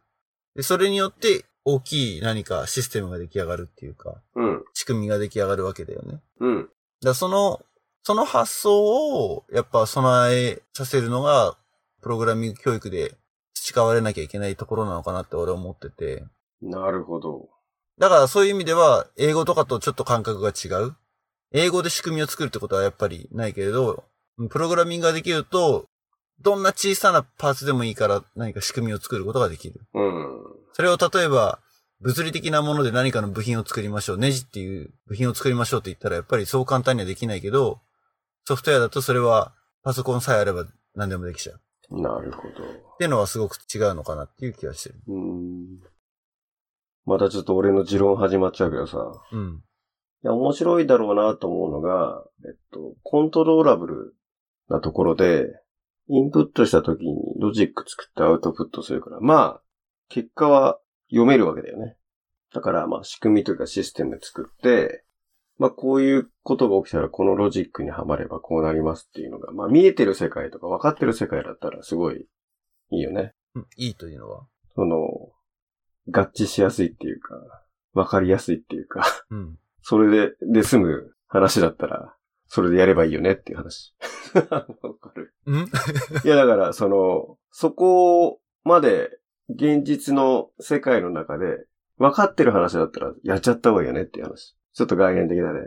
で、それによって大きい何かシステムが出来上がるっていうか、うん。仕組みが出来上がるわけだよね。うん。だその、その発想をやっぱ備えさせるのが、プログラミング教育で培われなきゃいけないところなのかなって俺は思ってて。なるほど。だからそういう意味では、英語とかとちょっと感覚が違う。英語で仕組みを作るってことはやっぱりないけれど、プログラミングができると、どんな小さなパーツでもいいから何か仕組みを作ることができる。うん。それを例えば、物理的なもので何かの部品を作りましょう。ネジっていう部品を作りましょうって言ったらやっぱりそう簡単にはできないけど、ソフトウェアだとそれはパソコンさえあれば何でもできちゃう。なるほど。っていうのはすごく違うのかなっていう気がしてる。うーん。またちょっと俺の持論始まっちゃうけどさ。うん。いや、面白いだろうなと思うのが、えっと、コントローラブルなところで、インプットした時にロジック作ってアウトプットするから、まあ、結果は読めるわけだよね。だから、まあ、仕組みというかシステム作って、まあ、こういうことが起きたらこのロジックにはまればこうなりますっていうのが、まあ、見えてる世界とか分かってる世界だったらすごいいいよね。うんいいというのは？その、合致しやすいっていうか、分かりやすいっていうか、うん。それで、で済む話だったら、それでやればいいよねっていう話。わかる。うん？いや、だから、その、そこまで現実の世界の中で分かってる話だったらやっちゃった方がいいよねっていう話。ちょっと概念的だね。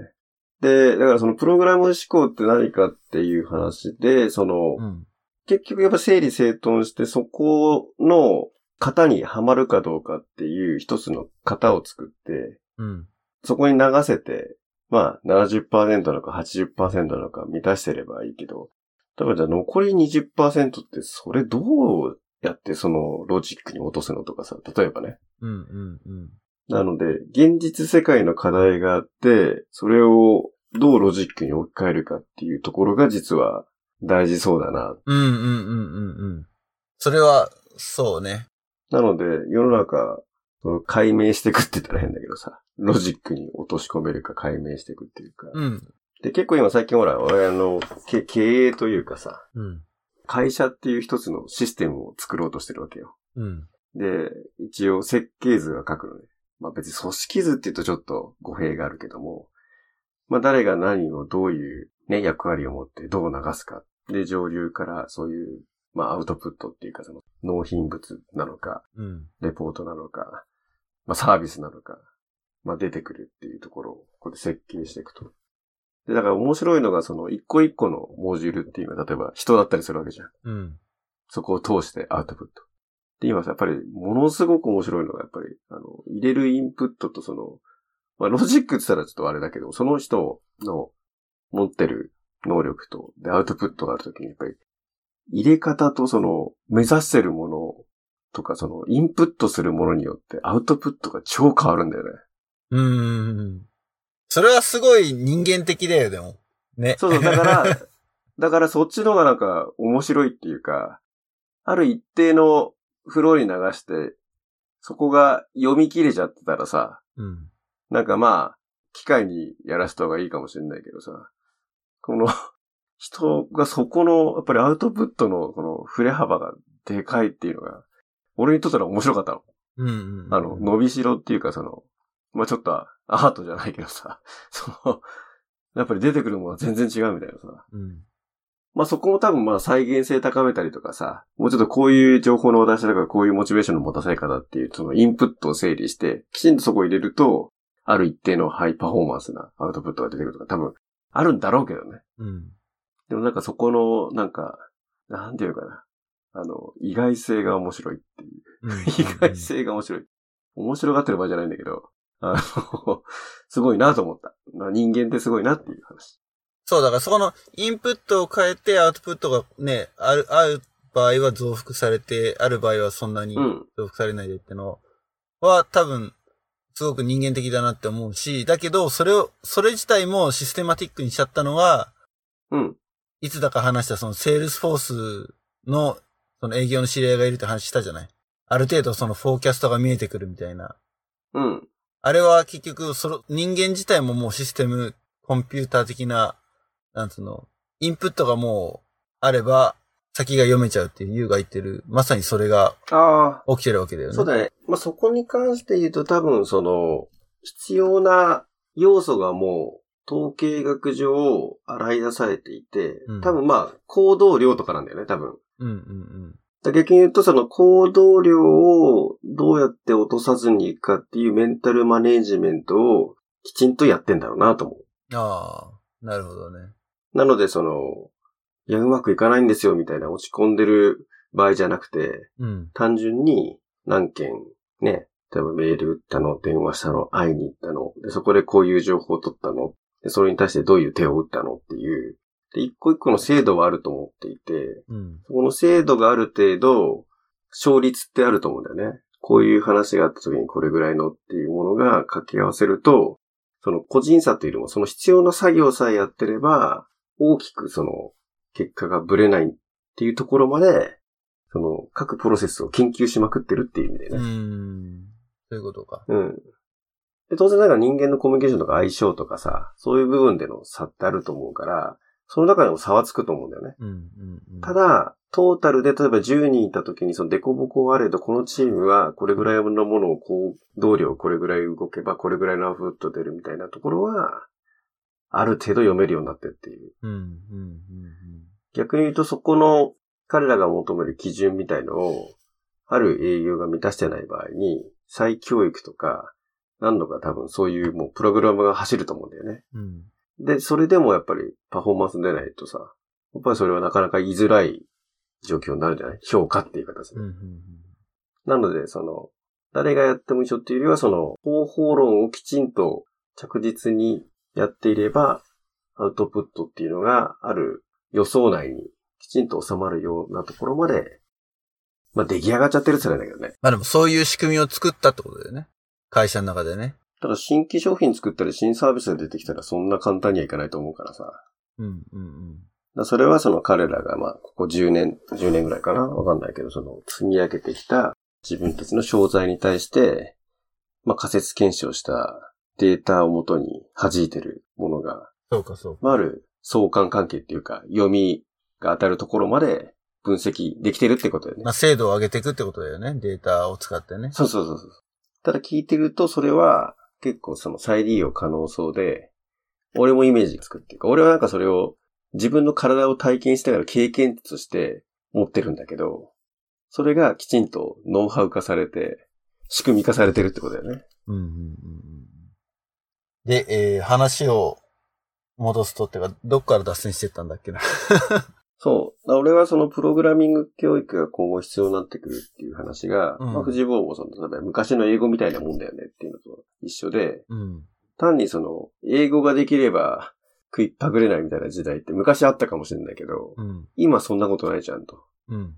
で、だからそのプログラム思考って何かっていう話で、その、うん。結局やっぱ整理整頓してそこの型にはまるかどうかっていう一つの型を作って、うん。そこに流せて、まあ70%なのか80%なのか満たしてればいいけど、だからじゃあ残り20%ってそれどうやってそのロジックに落とすのとかさ、例えばね。うん。うん。うん。なので、現実世界の課題があって、それをどうロジックに置き換えるかっていうところが実は大事そうだな。うん。うん。うん。うん。うん。それは、そうね。なので、世の中、解明していくって言ったら変だけどさ、ロジックに落とし込めるか解明していくっていうか。うん。で、結構今最近ほら、俺あの、け経営というかさ、うん。会社っていう一つのシステムを作ろうとしてるわけよ。うん。で、一応設計図が書くのね。まあ別に組織図って言うとちょっと語弊があるけども、まあ誰が何をどういうね、役割を持ってどう流すか。で、上流からそういう、まあアウトプットっていうかその納品物なのか、うん。レポートなのか、まあサービスなのか、まあ出てくるっていうところをここで設計していくと。で、だから面白いのがその一個一個のモジュールっていうのは例えば人だったりするわけじゃん。うん。そこを通してアウトプット。で、今さ、やっぱりものすごく面白いのがやっぱり、あの、入れるインプットとその、まあロジックって言ったらちょっとあれだけど、その人の持ってる能力と、で、アウトプットがあるときにやっぱり、入れ方とその、目指してるものとか、その、インプットするものによってアウトプットが超変わるんだよね。うん。それはすごい人間的だよ、でも。ね。そうそう、だから、だからそっちの方がなん。か面白いっていうか、ある一定のフローに流して、そこが読み切れちゃってたらさ、うん。なん。かまあ、機械にやらした方がいいかもしれないけどさ、この人がそこの、やっぱりアウトプットのこの振れ幅がでかいっていうのが、俺にとっては面白かったの。うん。うん。あの、伸びしろっていうかその、まあちょっとアートじゃないけどさ、その、やっぱり出てくるものは全然違うみたいなさ。うん。まあそこも多分まあ再現性高めたりとかさ、もうちょっとこういう情報の渡しとかこういうモチベーションの持たせ方っていう、そのインプットを整理して、きちんとそこを入れると、ある一定のハイパフォーマンスなアウトプットが出てくるとか多分あるんだろうけどね。うん。でもなんかそこの、なんか、なんていうかな。あの、意外性が面白いっていう。うん。意外性が面白い。面白がってる場合じゃないんだけど、あの、すごいなと思った。まあ人間ってすごいなっていう話。そう、だからそこのインプットを変えてアウトプットがね、ある、ある場合は増幅されて、ある場合はそんなにうん。増幅されないでってのは多分、すごく人間的だなって思うし、だけど、それを、それ自体もシステマティックにしちゃったのは、うん。いつだか話したそのセールスフォースの、その営業の知り合いがいるって話したじゃないある程度その forecast が見えてくるみたいな。うん。あれは結局、その人間自体ももうシステム、コンピューター的な、なんつうの、インプットがもうあれば、先が読めちゃうっていう優が言ってる、まさにそれが起きてるわけだよね。そうだね。まあ、そこに関して言うと多分その、必要な要素がもう、統計学上洗い出されていて、うん多分まあ、行動量とかなんだよね、多分。うんうんだ逆に言うとその行動量をどうやって落とさずにいくかっていうメンタルマネージメントをきちんとやってんだろうなと思う。うん。ああ、なるほどね。なのでその、いや、うまくいかないんですよみたいな落ち込んでる場合じゃなくて、うん。単純に何件ね、例えばメール打ったの、電話したの、会いに行ったの、で、そこでこういう情報を取ったの、で、それに対してどういう手を打ったのっていう、で、一個一個の制度はあると思っていて、うん。そこの制度がある程度、勝率ってあると思うんだよね。こういう話があった時にこれぐらいのっていうものが掛け合わせると、その個人差というよりもその必要な作業さえやってれば、大きくその結果がブレないっていうところまで、その各プロセスを研究しまくってるっていう意味でうね。ん。そういうことか。うん。で当然ながら人間のコミュニケーションとか相性とかさ、そういう部分での差ってあると思うから、その中でも差はつくと思うんだよね。うん。うん。うんた、だ、トータルで例えば10人いた時にそのデコボコあれど、このチームはこれぐらいのものをこう、動量これぐらい動けばこれぐらいのアウトプット出るみたいなところは、ある程度読めるようになってっていう。うん。うん。うん。逆に言うとそこの彼らが求める基準みたいのを、ある営業が満たしてない場合に、再教育とか、何度か多分そういうもうプログラムが走ると思うんだよね。うん。で、それでもやっぱりパフォーマンス出ないとさ、やっぱりそれはなかなか言いづらい状況になるじゃない？評価っていう形で。うん。うん。なので、その、誰がやっても一緒っていうよりは、その、方法論をきちんと着実にやっていれば、アウトプットっていうのがある予想内にきちんと収まるようなところまで、まあ出来上がっちゃってるって言ったらいいんだけどね。まあでもそういう仕組みを作ったってことだよね。会社の中でね。ただ新規商品作ったり新サービスが出てきたらそんな簡単にはいかないと思うからさ。だかうん。うん。らそれはその彼らがまあ、ここ10年、10年ぐらいかな？わかんないけど、その積み上げてきた自分たちの商材に対して、まあ仮説検証したデータをもとに弾いてるものが、そうか、そうか。まあ、ある相関関係っていうか、読みが当たるところまで分析できてるってことだよねま。あ精度を上げていくってことだよね。データを使ってね。そうそうそうそう。ただ聞いてると、それは結構その再利用可能そうで、俺もイメージつくっていうか、俺はなんかそれを自分の体を体験しながら経験として持ってるんだけど、それがきちんとノウハウ化されて、仕組み化されてるってことだよね。うん。うん。うん。で、えー、話を戻すとってか、どっから脱線してったんだっけな。そう。俺はそのプログラミング教育が今後必要になってくるっていう話が、うんまあ、藤坊もその、例えば昔の英語みたいなもんだよねっていうのと一緒で、うん。単にその、英語ができれば食いっぱぐれないみたいな時代って昔あったかもしれないけど、うん。今そんなことないじゃんと。うん。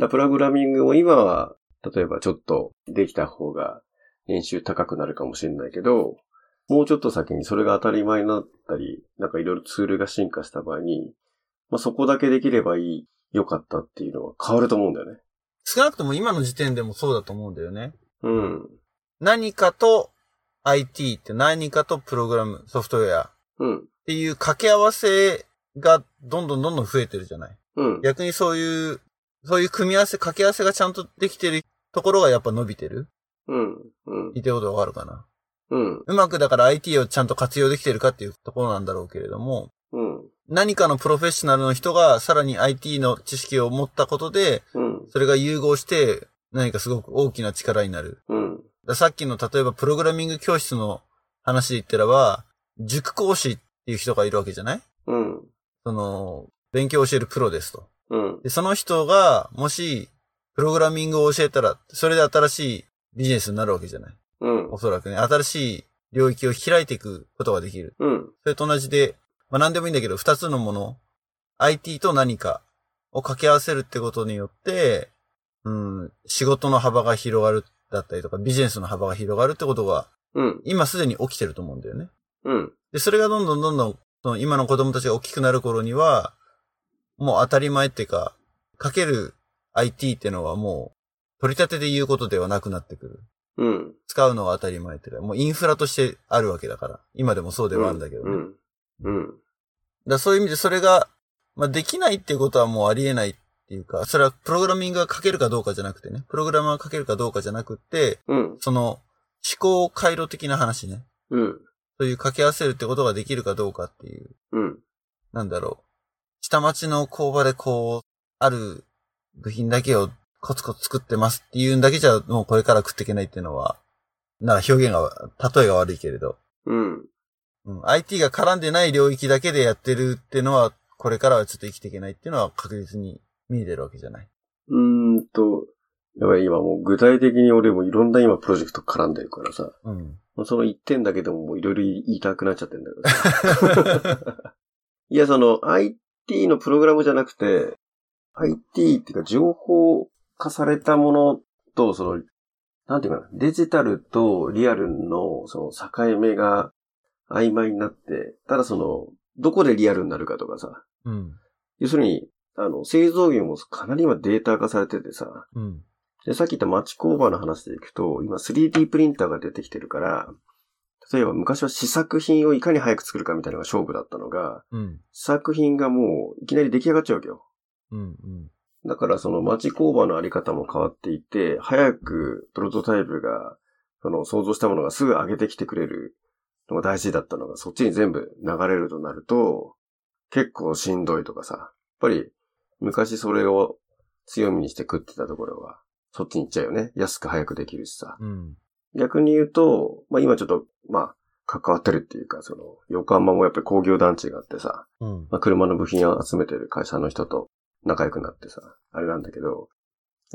らプログラミングも今は、例えばちょっとできた方が年収高くなるかもしれないけど、もうちょっと先にそれが当たり前になったり、なんかいろいろツールが進化した場合に、まあ、そこだけできればいい、良かったっていうのは変わると思うんだよね。少なくとも今の時点でもそうだと思うんだよね。うん。何かと IT って何かとプログラム、ソフトウェアっうん。ていう掛け合わせがどんどんどんどん増えてるじゃない？うん。逆にそういう、そういう組み合わせ、掛け合わせがちゃんとできてるところがやっぱ伸びてる？うん。うん。言ってることわかるかな？うん。うまくだから IT をちゃんと活用できてるかっていうところなんだろうけれども、うん。何かのプロフェッショナルの人がさらに IT の知識を持ったことで、うん。それが融合して何かすごく大きな力になる。うん。さっきの例えばプログラミング教室の話で言ったらば、塾講師っていう人がいるわけじゃない？うん。その、勉強を教えるプロですと。うん。で、その人が、もし、プログラミングを教えたら、それで新しいビジネスになるわけじゃない？うんお。そらくね、新しい領域を開いていくことができる。うん。それと同じで、まあ何でもいいんだけど、二つのもの、IT と何かを掛け合わせるってことによって、うん、仕事の幅が広がるだったりとか、ビジネスの幅が広がるってことが、うん。今すでに起きてると思うんだよね。うん。で、それがどんどんどんどん、その今の子供たちが大きくなる頃には、もう当たり前っていうか、かける IT ってのはもう、取り立てで言うことではなくなってくる。うん。使うのが当たり前っていうか、もうインフラとしてあるわけだから。今でもそうではあるんだけどね。うん。うん。だからそういう意味でそれが、まあ、できないっていうことはもうありえないっていうか、それはプログラミングが書けるかどうかじゃなくてね、プログラムが書けるかどうかじゃなくって、うん。その思考回路的な話ね。うん。そういう掛け合わせるってことができるかどうかっていう、うん。なんだろう。下町の工場でこう、ある部品だけをコツコツ作ってますっていうんだけじゃもうこれから食っていけないっていうのは、なんか表現が、例えが悪いけれど、うん。うん、IT が絡んでない領域だけでやってるっていうのは、これからはちょっと生きていけないっていうのは確実に見えてるわけじゃない。うーんと、やばい、今もう具体的に俺もいろんな今プロジェクト絡んでるからさ、うん。もうその一点だけでももういろいろ言いたくなっちゃってんだけどさ。いや、その IT IT のプログラムじゃなくて、IT っていうか情報化されたものと、その、なんていうかな、デジタルとリアルのその境目が曖昧になって、ただその、どこでリアルになるかとかさ、うん。要するに、あの、製造業もかなり今データ化されててさ、うん。で、さっき言った町工場の話でいくと、今 3D プリンターが出てきてるから、例えば昔は試作品をいかに早く作るかみたいなのが勝負だったのが、うん。試作品がもういきなり出来上がっちゃうわけよ。うん。うん。だからその町工場のあり方も変わっていて、早くプロトタイプが、その想像したものがすぐ上げてきてくれるのが大事だったのが、そっちに全部流れるとなると、結構しんどいとかさ、やっぱり昔それを強みにして食ってたところは、そっちに行っちゃうよね。安く早くできるしさ。うん。逆に言うと、まあ今ちょっと、まあ、関わってるっていうか、その、横浜もやっぱり工業団地があってさ、うん。まあ、車の部品を集めてる会社の人と仲良くなってさ、あれなんだけど、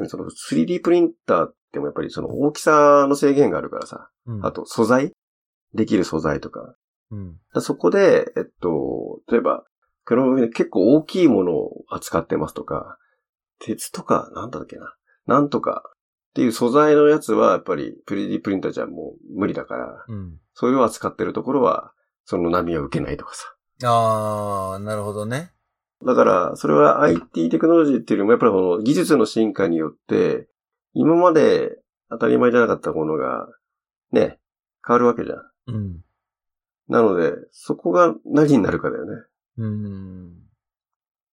その 3D プリンターってもやっぱりその大きさの制限があるからさ、うん。あと素材できる素材とか。うん。だそこで、えっと、例えば、で結構大きいものを扱ってますとか、鉄とか、なんだっけな、なんとかっていう素材のやつはやっぱり 3D プリンターじゃもう無理だから、うん。それを扱ってるところは、その波を受けないとかさ。あー、なるほどね。だから、それは IT テクノロジーっていうよりも、やっぱりこの技術の進化によって、今まで当たり前じゃなかったものが、ね、変わるわけじゃん。うん。なので、そこが何になるかだよね。うん。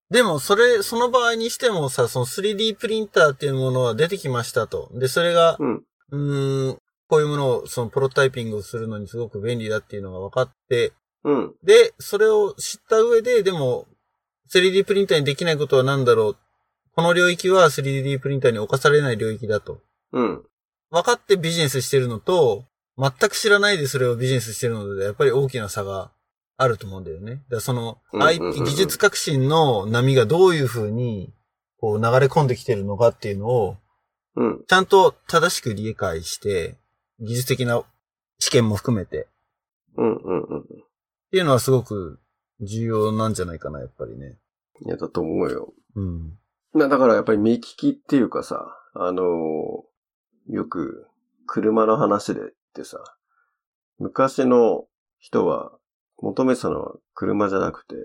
でも、それ、その場合にしてもさ、その 3D プリンターっていうものは出てきましたと。で、それが、うん。うーん、こういうものを、そのプロタイピングをするのにすごく便利だっていうのが分かって、うん。で、それを知った上で、でも、3D プリンターにできないことは何だろう。この領域は 3D プリンターに侵されない領域だと。うん。分かってビジネスしてるのと、全く知らないでそれをビジネスしてるので、やっぱり大きな差があると思うんだよね。だからその、IT 技術革新の波がどういう風に、こう流れ込んできてるのかっていうのを、うん。ちゃんと正しく理解して、技術的な知見も含めて。っていうのはすごく重要なんじゃないかな、やっぱりね。いや、だと思うよ。うん。なだからやっぱり目利きっていうかさ、あのーよく車の話でってさ、昔の人は求めてたのは車じゃなくて、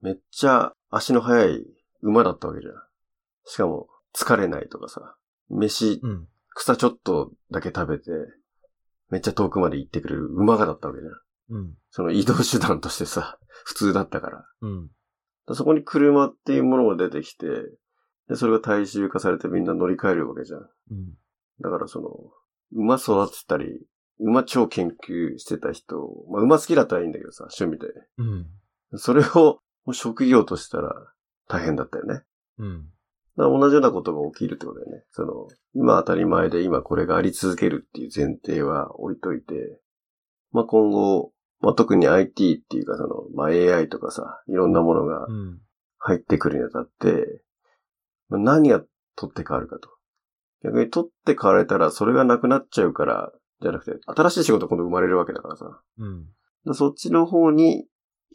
めっちゃ足の速い馬だったわけじゃん。しかも疲れないとかさ、飯、うん。草ちょっとだけ食べて、めっちゃ遠くまで行ってくれる馬がだったわけじゃん。うん。その移動手段としてさ、普通だったから。うん。だそこに車っていうものが出てきて、で、それが大衆化されてみんな乗り換えるわけじゃん。うん。だからその、馬育てたり、馬超研究してた人、まあ馬好きだったらいいんだけどさ、趣味で。うん。それを職業としたら大変だったよね。うん。だ同じようなことが起きるってことだよね。その、今当たり前で今これがあり続けるっていう前提は置いといて、まあ今後、まあ特に IT っていうかその、まあ AI とかさ、いろんなものがうん。入ってくるにあたって、まあ何が取って変わるかと。逆に取って変われたらそれがなくなっちゃうから、じゃなくて、新しい仕事今度生まれるわけだからさ。うん。らそっちの方に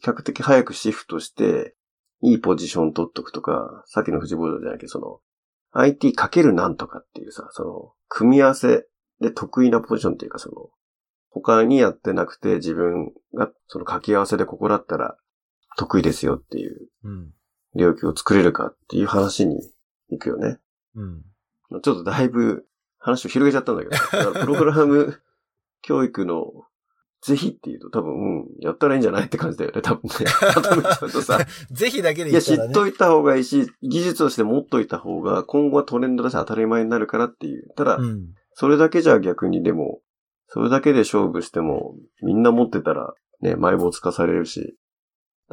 比較的早くシフトして、いいポジション取っとくとか、さっきの富士ボードじゃないけど、その、IT かけるなんとかっていうさ、その、組み合わせで得意なポジションっていうか、その、他にやってなくて自分がその掛け合わせでここだったら得意ですよっていううん。領域を作れるかっていう話に行くよね。うん。ちょっとだいぶ話を広げちゃったんだけど、プログラム教育のぜひっていうと多分、うん、やったらいいんじゃないって感じだよね、多分ね。まとめちゃうとさ。ぜひだけでいや、知言ったらね。っといた方がいいし、技術として持っといた方が今後はトレンドだし当たり前になるからっていう。ただ、うん。それだけじゃ逆にでも、それだけで勝負しても、みんな持ってたら、ね、埋没化されるし、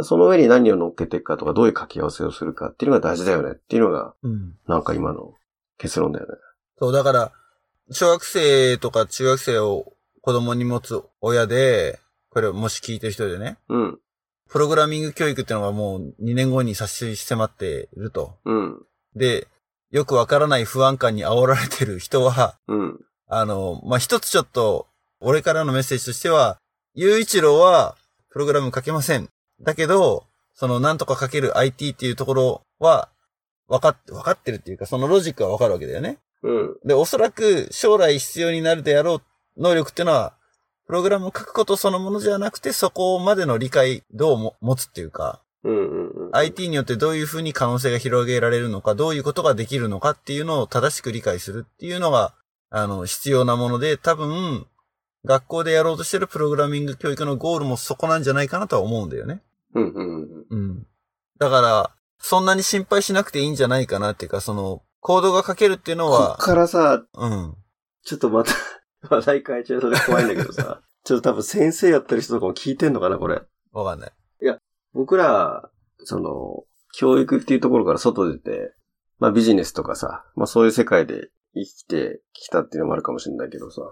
その上に何を乗っけていくかとか、どういう掛け合わせをするかっていうのが大事だよねっていうのが、うん。なんか今の結論だよね。そう、だから、小学生とか中学生を子供に持つ親で、これをもし聞いてる人でね、うん、プログラミング教育っていうのがもう2年後に差し迫っていると。うん、で、よくわからない不安感に煽られてる人は、うん、あの、まあ、一つちょっと、俺からのメッセージとしては、雄一郎は、プログラム書けません。だけど、そのなんとかかける IT っていうところは、分かって、分かってるっていうか、そのロジックは分かるわけだよね。うん。で、おそらく将来必要になるであろう能力っていうのは、プログラムを書くことそのものじゃなくて、そこまでの理解度をも持つっていうか、うんうんうん。IT によってどういうふうに可能性が広げられるのか、どういうことができるのかっていうのを正しく理解するっていうのが、あの、必要なもので、多分、学校でやろうとしてるプログラミング教育のゴールもそこなんじゃないかなとは思うんだよね。うんうんうん。うん。だから、そんなに心配しなくていいんじゃないかなっていうか、その、コードが書けるっていうのこはっ、からさ、うん。ちょっとまた、話題変えちゃうと怖いんだけどさ、ちょっと多分先生やってる人とかも聞いてんのかな、これ。わかんない。僕ら、その、教育っていうところから外出て、まあビジネスとかさ、まあそういう世界で生きてきたっていうのもあるかもしれないけどさ。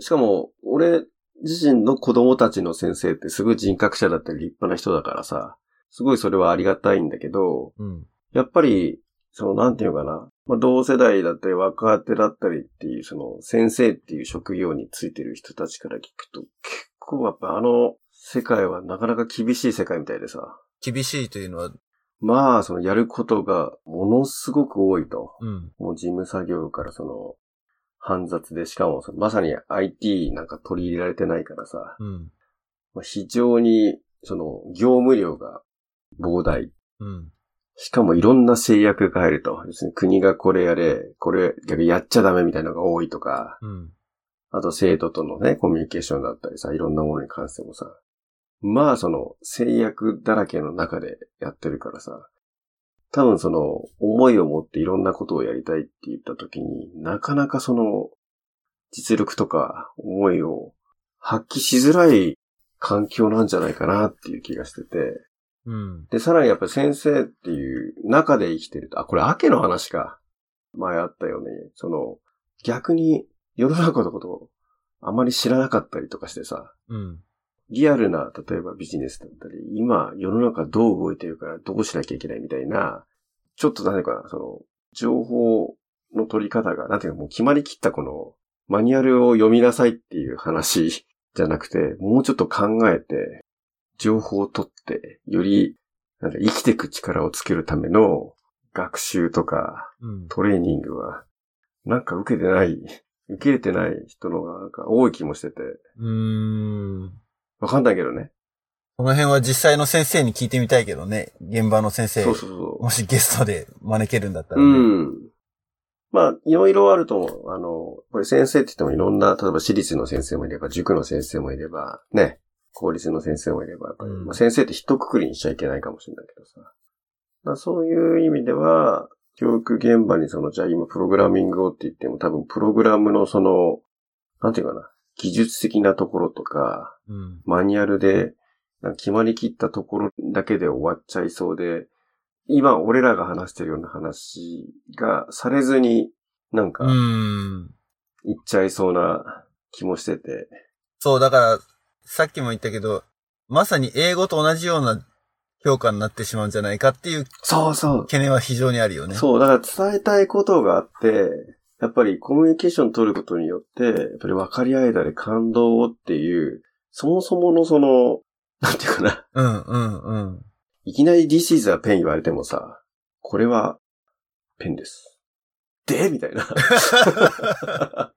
しかも、俺自身の子供たちの先生ってすごい人格者だったり立派な人だからさ、すごいそれはありがたいんだけど、うん。やっぱり、その、なんていうのかな。まあ、同世代だったり若手だったりっていう、その、先生っていう職業についてる人たちから聞くと、結構やっぱあの世界はなかなか厳しい世界みたいでさ。厳しいというのは、まあ、その、やることがものすごく多いと。うん。もう事務作業からその、煩雑で、しかもまさに IT なんか取り入れられてないからさ、うん。まあ、非常に、その、業務量が膨大。うん。しかもいろんな制約が入ると。要するに国がこれやれ、これ逆にやっちゃダメみたいなのが多いとか、うん。あと生徒とのね、コミュニケーションだったりさ、いろんなものに関してもさ、まあその制約だらけの中でやってるからさ、多分その思いを持っていろんなことをやりたいって言った時になかなかその実力とか思いを発揮しづらい環境なんじゃないかなっていう気がしてて、うん。で、さらにやっぱり先生っていう中で生きてると、あ、これ明けの話か。前あったよね。その、逆に世の中のことをあまり知らなかったりとかしてさ、うん。リアルな、例えばビジネスだったり、今世の中どう動いてるからどうしなきゃいけないみたいな、ちょっと何かな、その、情報の取り方が、なんていうかもう決まりきったこの、マニュアルを読みなさいっていう話じゃなくて、もうちょっと考えて、情報を取って、より、なんか生きていく力をつけるための学習とかうん。トレーニングは、なんか受けてない、受け入れてない人のがなんか多い気もしてて、うーん。わかんないけどね。この辺は実際の先生に聞いてみたいけどね。現場の先生。そうそうそう。もしゲストで招けるんだったらうね。ん。まあ、いろいろあると思う。あの、これ先生って言ってもいろんな、例えば私立の先生もいれば、塾の先生もいれば、ね、公立の先生もいれば、やっぱり、先生って一括りにしちゃいけないかもしれないけどさ。まあ、そういう意味では、教育現場にその、じゃあ今プログラミングをって言っても多分プログラムのその、なんていうかな、技術的なところとか、うん。マニュアルで、決まりきったところだけで終わっちゃいそうで、今俺らが話してるような話がされずに、なんかう、ん。言っちゃいそうな気もしてて。そう、だから、さっきも言ったけど、まさに英語と同じような評価になってしまうんじゃないかっていうそうそう。懸念は非常にあるよね。そう、だから伝えたいことがあって、やっぱりコミュニケーション取ることによって、やっぱり分かり合えたり感動をっていう、そもそものその、なんていうかな、うん、うん、うん。いきなり This is a pen 言われてもさ、これはペンです。でみたいな。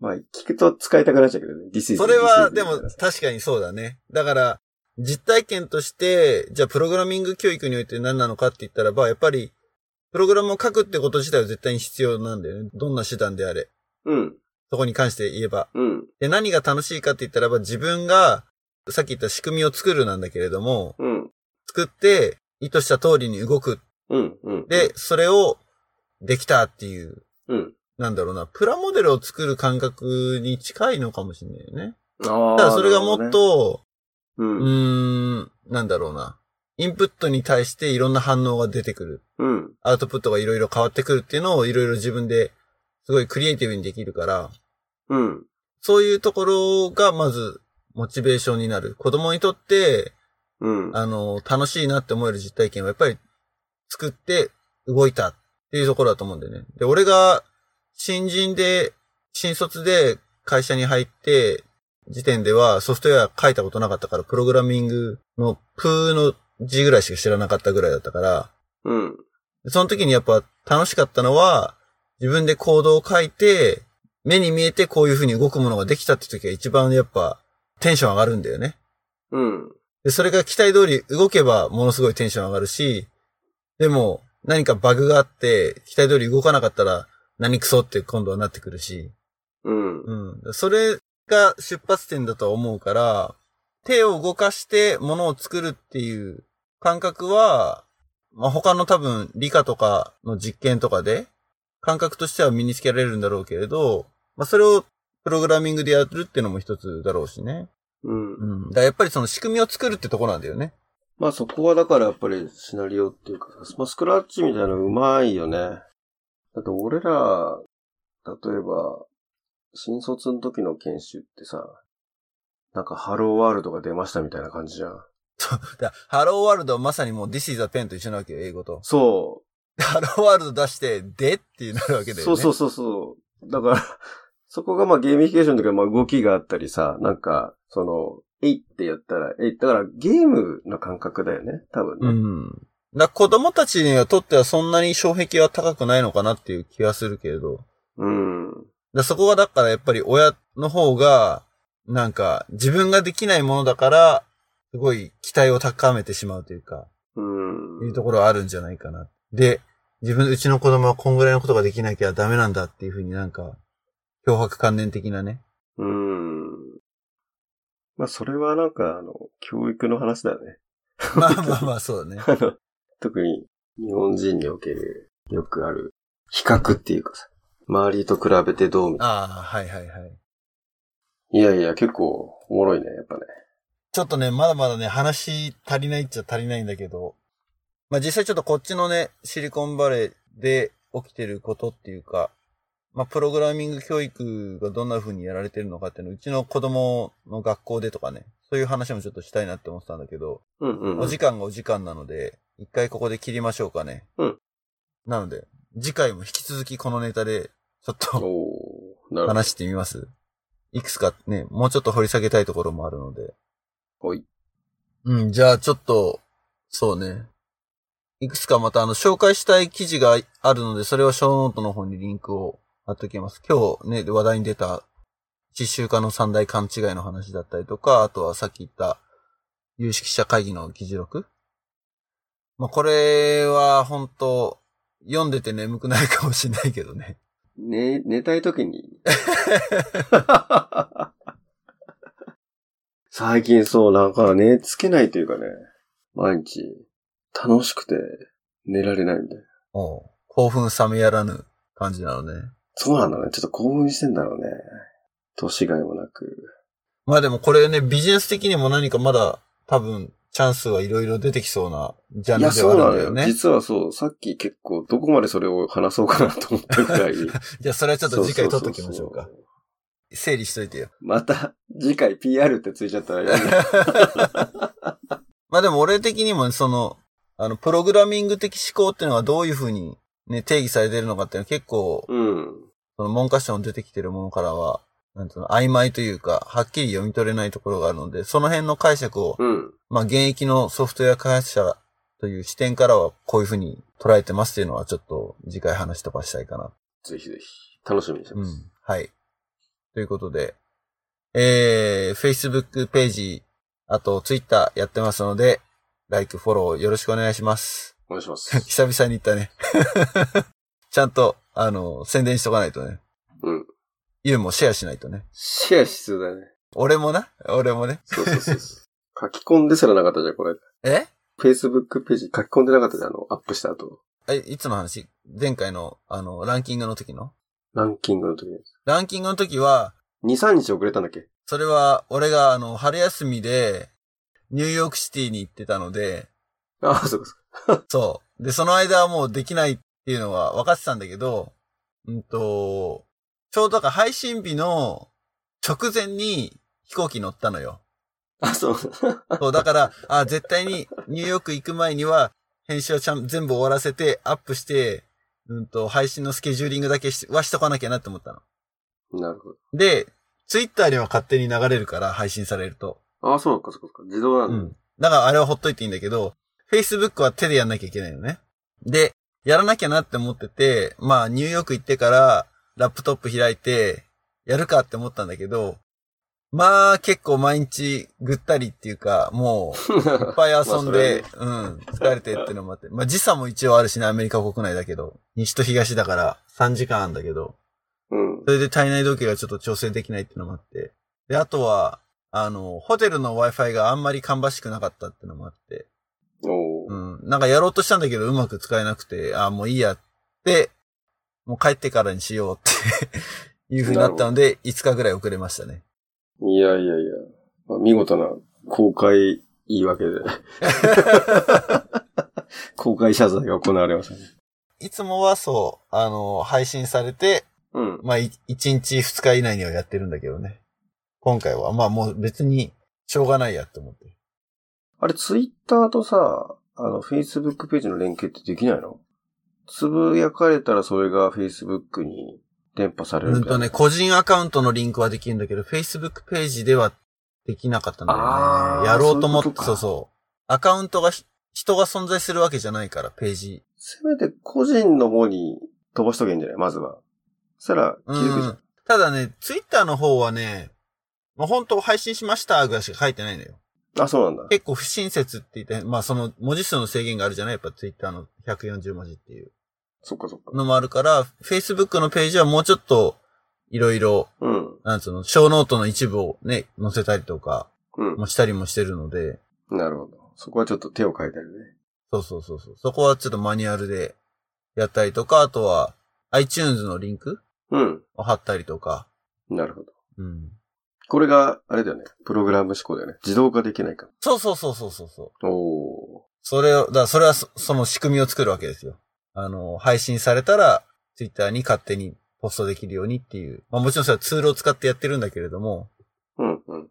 まあ、聞くと使いたくなっちゃうけどね。This is それは、でも確かにそうだね。だから、実体験として、じゃあプログラミング教育において何なのかって言ったらば、やっぱり、プログラムを書くってこと自体は絶対に必要なんだよね。どんな手段であれ。うん。そこに関して言えば。うん。で、何が楽しいかって言ったらば、自分が、さっき言った仕組みを作るなんだけれども、うん。作って、意図した通りに動く。うん。うん。で、それを、できたっていう、うん。なんだろうな、プラモデルを作る感覚に近いのかもしれないよね。ああ。ただそれがもっと、どね、うーん、なんだろうな。インプットに対していろんな反応が出てくる。うん。うん。アウトプットがいろいろ変わってくるっていうのをいろいろ自分ですごいクリエイティブにできるから、うん。そういうところがまずモチベーションになる。子供にとって、うん。あの、楽しいなって思える実体験はやっぱり作って動いたっていうところだと思うんだよね。で、俺が新人で、新卒で会社に入って、時点ではソフトウェア書いたことなかったから、プログラミングのプーの字ぐらいしか知らなかったぐらいだったから、うん。その時にやっぱ楽しかったのは、自分でコードを書いて、目に見えてこういう風に動くものができたって時が一番やっぱテンション上がるんだよね。うん。で、それが期待通り動けばものすごいテンション上がるし、でも何かバグがあって期待通り動かなかったら何クソって今度はなってくるし、うん。うん。それが出発点だとは思うから、手を動かして物を作るっていう感覚は、まあ、他の多分理科とかの実験とかで感覚としては身につけられるんだろうけれど、まあ、それをプログラミングでやるっていうのも一つだろうしね。うん。うん。だからやっぱりその仕組みを作るってとこなんだよね。まあそこはだからやっぱりシナリオっていうか、まあスクラッチみたいなのうまいよね。だって俺ら、例えば、新卒の時の研修ってさ、なんか Hello World が出ましたみたいな感じじゃん。だ Hello World はまさにもう This is a pen と一緒なわけよ、英語と。そ Hello World 出して、でってなるわけう。だよね。そうそうそうそう。だから、そこがまあゲーミフィケーションとかまあ動きがあったりさ、なんか、その、えいってやったら、えい、だからゲームの感覚だよね、多分ね。うん。だ子供たちにはとってはそんなに障壁は高くないのかなっていう気がするけれど。うん。らそこがだからやっぱり親の方が、なんか自分ができないものだから、すごい期待を高めてしまうというか、うん。いうところはあるんじゃないかな。で、自分、うちの子供はこんぐらいのことができなきゃダメなんだっていうふうになんか、脅迫観念的なね。うん。まあ、それはなんか、あの、教育の話だよね。まあまあまあ、そうだね。あの、特に日本人におけるよくある比較っていうかさ、周りと比べてどうみたいああ、はいはいはい。な。いやいや、結構おもろいね、やっぱね。ちょっとね、まだまだね、話足りないっちゃ足りないんだけど、まあ実際ちょっとこっちのね、シリコンバレーで起きてることっていうか、まあプログラミング教育がどんな風にやられてるのかっていうのを、うちの子供の学校でとかね、そういう話もちょっとしたいなって思ってたんだけど、うんうん、うん。お時間がお時間なので、一回ここで切りましょうかね。うん。なので、次回も引き続きこのネタで、ちょっと。話してみますいくつかね、もうちょっと掘り下げたいところもあるので。ほい。うん、じゃあちょっと、そうね。いくつかまたあの、紹介したい記事があるので、それをショーノートの方にリンクを貼っておきます。今日ね、話題に出た、実習家の三大勘違いの話だったりとか、あとはさっき言った、有識者会議の議事録。まあ、これは本当読んでて眠くなるかもしれないけどね。ね、寝たい時に。最近そう、なんか寝つけないというかね、毎日楽しくて寝られないみたいな。おう興奮冷めやらぬ感じなのね。そうなんだね。ちょっと興奮してんだろうね。年がいもなく。まあでもこれね、ビジネス的にも何かまだ多分チャンスはいろいろ出てきそうなジャンルでは。あるんだよね。実はそう、さっき結構どこまでそれを話そうかなと思ったくらい。じゃあそれはちょっと次回取っときましょうか。そそそ整理しといてよ。また、次回 PR ってついちゃったら嫌だ。まあでも俺的にもその、あの、プログラミング的思考っていうのはどういうふうにね、定義されてるのかっていうのは結構、うん。その文科省に出てきてるものからは、なんていうの、曖昧というか、はっきり読み取れないところがあるので、その辺の解釈を、うん。まあ現役のソフトウェア開発者という視点からはこういうふうに捉えてますっていうのはちょっと次回話飛ばしたいかなぜひぜひ。楽しみにしてます。うん。はい。ということで、えー、Facebook ページ、あと Twitter やってますので、like、フォローよろしくお願いします。お願いします。久々に言ったね。ちゃんと、あの、宣伝しとかないとね。うん。ユウもシェアしないとね。シェア必要だね。俺もな？俺もね。そうそうそうそう。書き込んですらなかったじゃん、これ。え？Facebook ページ書き込んでなかったじゃん、あの、アップした後。え、いつの話？前回の、あの、ランキングの時の？ランキングの時に。ランキングの時は、2、3日遅れたんだっけ？それは、俺が、あの、春休みで、ニューヨークシティに行ってたので、ああ、そうかそうか。そう。で、その間はもうできないっていうのは分かってたんだけど、うんと、ちょうどだから配信日の直前に飛行機乗ったのよ。あ、そう。そう、だから、あ、絶対にニューヨーク行く前には編集をちゃん全部終わらせてアップして、うんと、配信のスケジューリングだけしはしとかなきゃなって思ったの。なるほど。で、ツイッターには勝手に流れるから、配信されると。ああ、そうか、そうか、そうか。自動なだ。うんん。だからあれはほっといていいんだけど、Facebook は手でやんなきゃいけないのね。で、やらなきゃなって思ってて、まあニューヨーク行ってから、ラップトップ開いて、やるかって思ったんだけど、まあ結構毎日ぐったりっていうか、もう、いっぱい遊んで、うん、疲れてってのもあって。まあ時差も一応あるしね、アメリカ国内だけど。西と東だから3時間あるんだけど。うん。それで体内時計がちょっと調整できないっていうのもあって。で、あとは、あの、ホテルの Wi-Fi があんまり芳しくなかったっていうのもあって。おうーん。なんかやろうとしたんだけどうまく使えなくて、あもういいやって、もう帰ってからにしようっていう風になったので、5日ぐらい遅れましたね。いやいやいや。まあ見事な公開言い訳で。公開謝罪が行われましたね。いつもはそう、あの、配信されて、うん。まあ、1日2日以内にはやってるんだけどね。今回は、まあもう別に、しょうがないやって思って。あれ、ツイッターとさ、あの、Facebook ページの連携ってできないの？つぶやかれたらそれが Facebook に伝播される。うんとね、個人アカウントのリンクはできるんだけど、Facebook ページではできなかったんだよね。やろうと思って、そうそう。アカウントがひ人が存在するわけじゃないから、ページ。せめて個人の方に飛ばしとけんじゃない？まずは。そしたら気づくじゃん。ただね、Twitter の方はね、まあ、本当配信しましたぐらいしか書いてないのよ。あ、そうなんだ。結構不親切って言って、まあその文字数の制限があるじゃない？やっぱ Twitter の140文字っていうそっかそっか。のもあるから、Facebook のページはもうちょっと、いろいろ、うん。なんつうの、小ノートの一部をね、載せたりとか、うん。もしたりもしてるので、なるほど。そこはちょっと手を変えたりね。そうそうそうそう。そこはちょっとマニュアルでやったりとか、あとは iTunes のリンクうん。を貼ったりとか。なるほど。うん。これが、あれだよね。プログラム思考だよね。自動化できないかそうそうそうそうそうそう。ら。おそれを、だそれはそその仕組みを作るわけですよ。あの、配信されたら Twitter に勝手にポストできるようにっていう。まあもちろんそれはツールを使ってやってるんだけれども、ーうん、うん、うん。思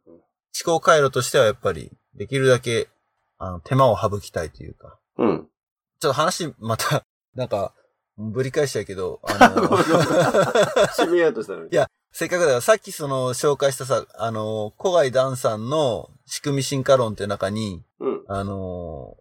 考回路としてはやっぱりできるだけ、あの、手間を省きたいというか。うん。ちょっと話、また、なんか、ぶり返しちゃうけど、あの、締めようとしたのに。いやせっかくだから、さっきその紹介したさ、あの、古外ダンさんの仕組み進化論っていう中に、うん。あの、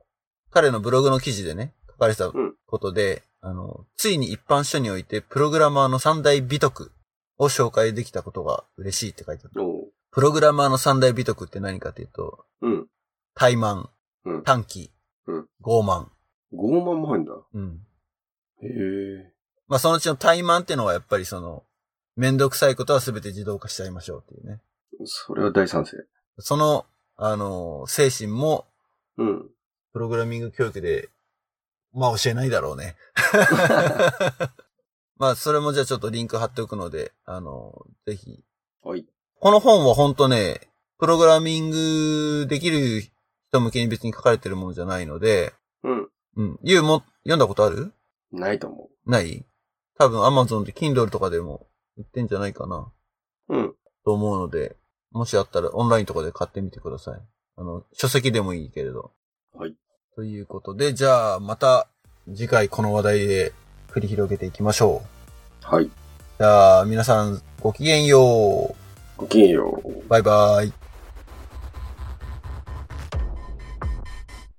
彼のブログの記事でね、書かれてたうんことで、あの、ついに一般書において、プログラマーの三大美徳を紹介できたことが嬉しいって書いてあった。おープログラマーの三大美徳って何かっていうと、うん。怠慢、うん。短期、うん傲慢。傲慢も入んだ。うん。へえ。まあそのうちの怠慢っていうのはやっぱりその、めんどくさいことは全て自動化しちゃいましょうっていうね。それは大賛成。その、あの、精神も、うん。プログラミング教育で、まあ教えないだろうね。まあそれもじゃあちょっとリンク貼っておくので、あの、ぜひ。はい。この本は本当ね、プログラミングできる人向けに別に書かれてるものじゃないので、うん。うん。ゆうも読んだことある？ないと思ない？多分 Amazon で Kindle とかでも売ってんじゃないかなう。うん。と思うので、もしあったらオンラインとかで買ってみてください。あの、書籍でもいいけれど。はい。ということで、じゃあまた次回この話題で繰り広げていきましょう。はい。じゃあ皆さんごきげんよごきげんよう。う。バイバイ。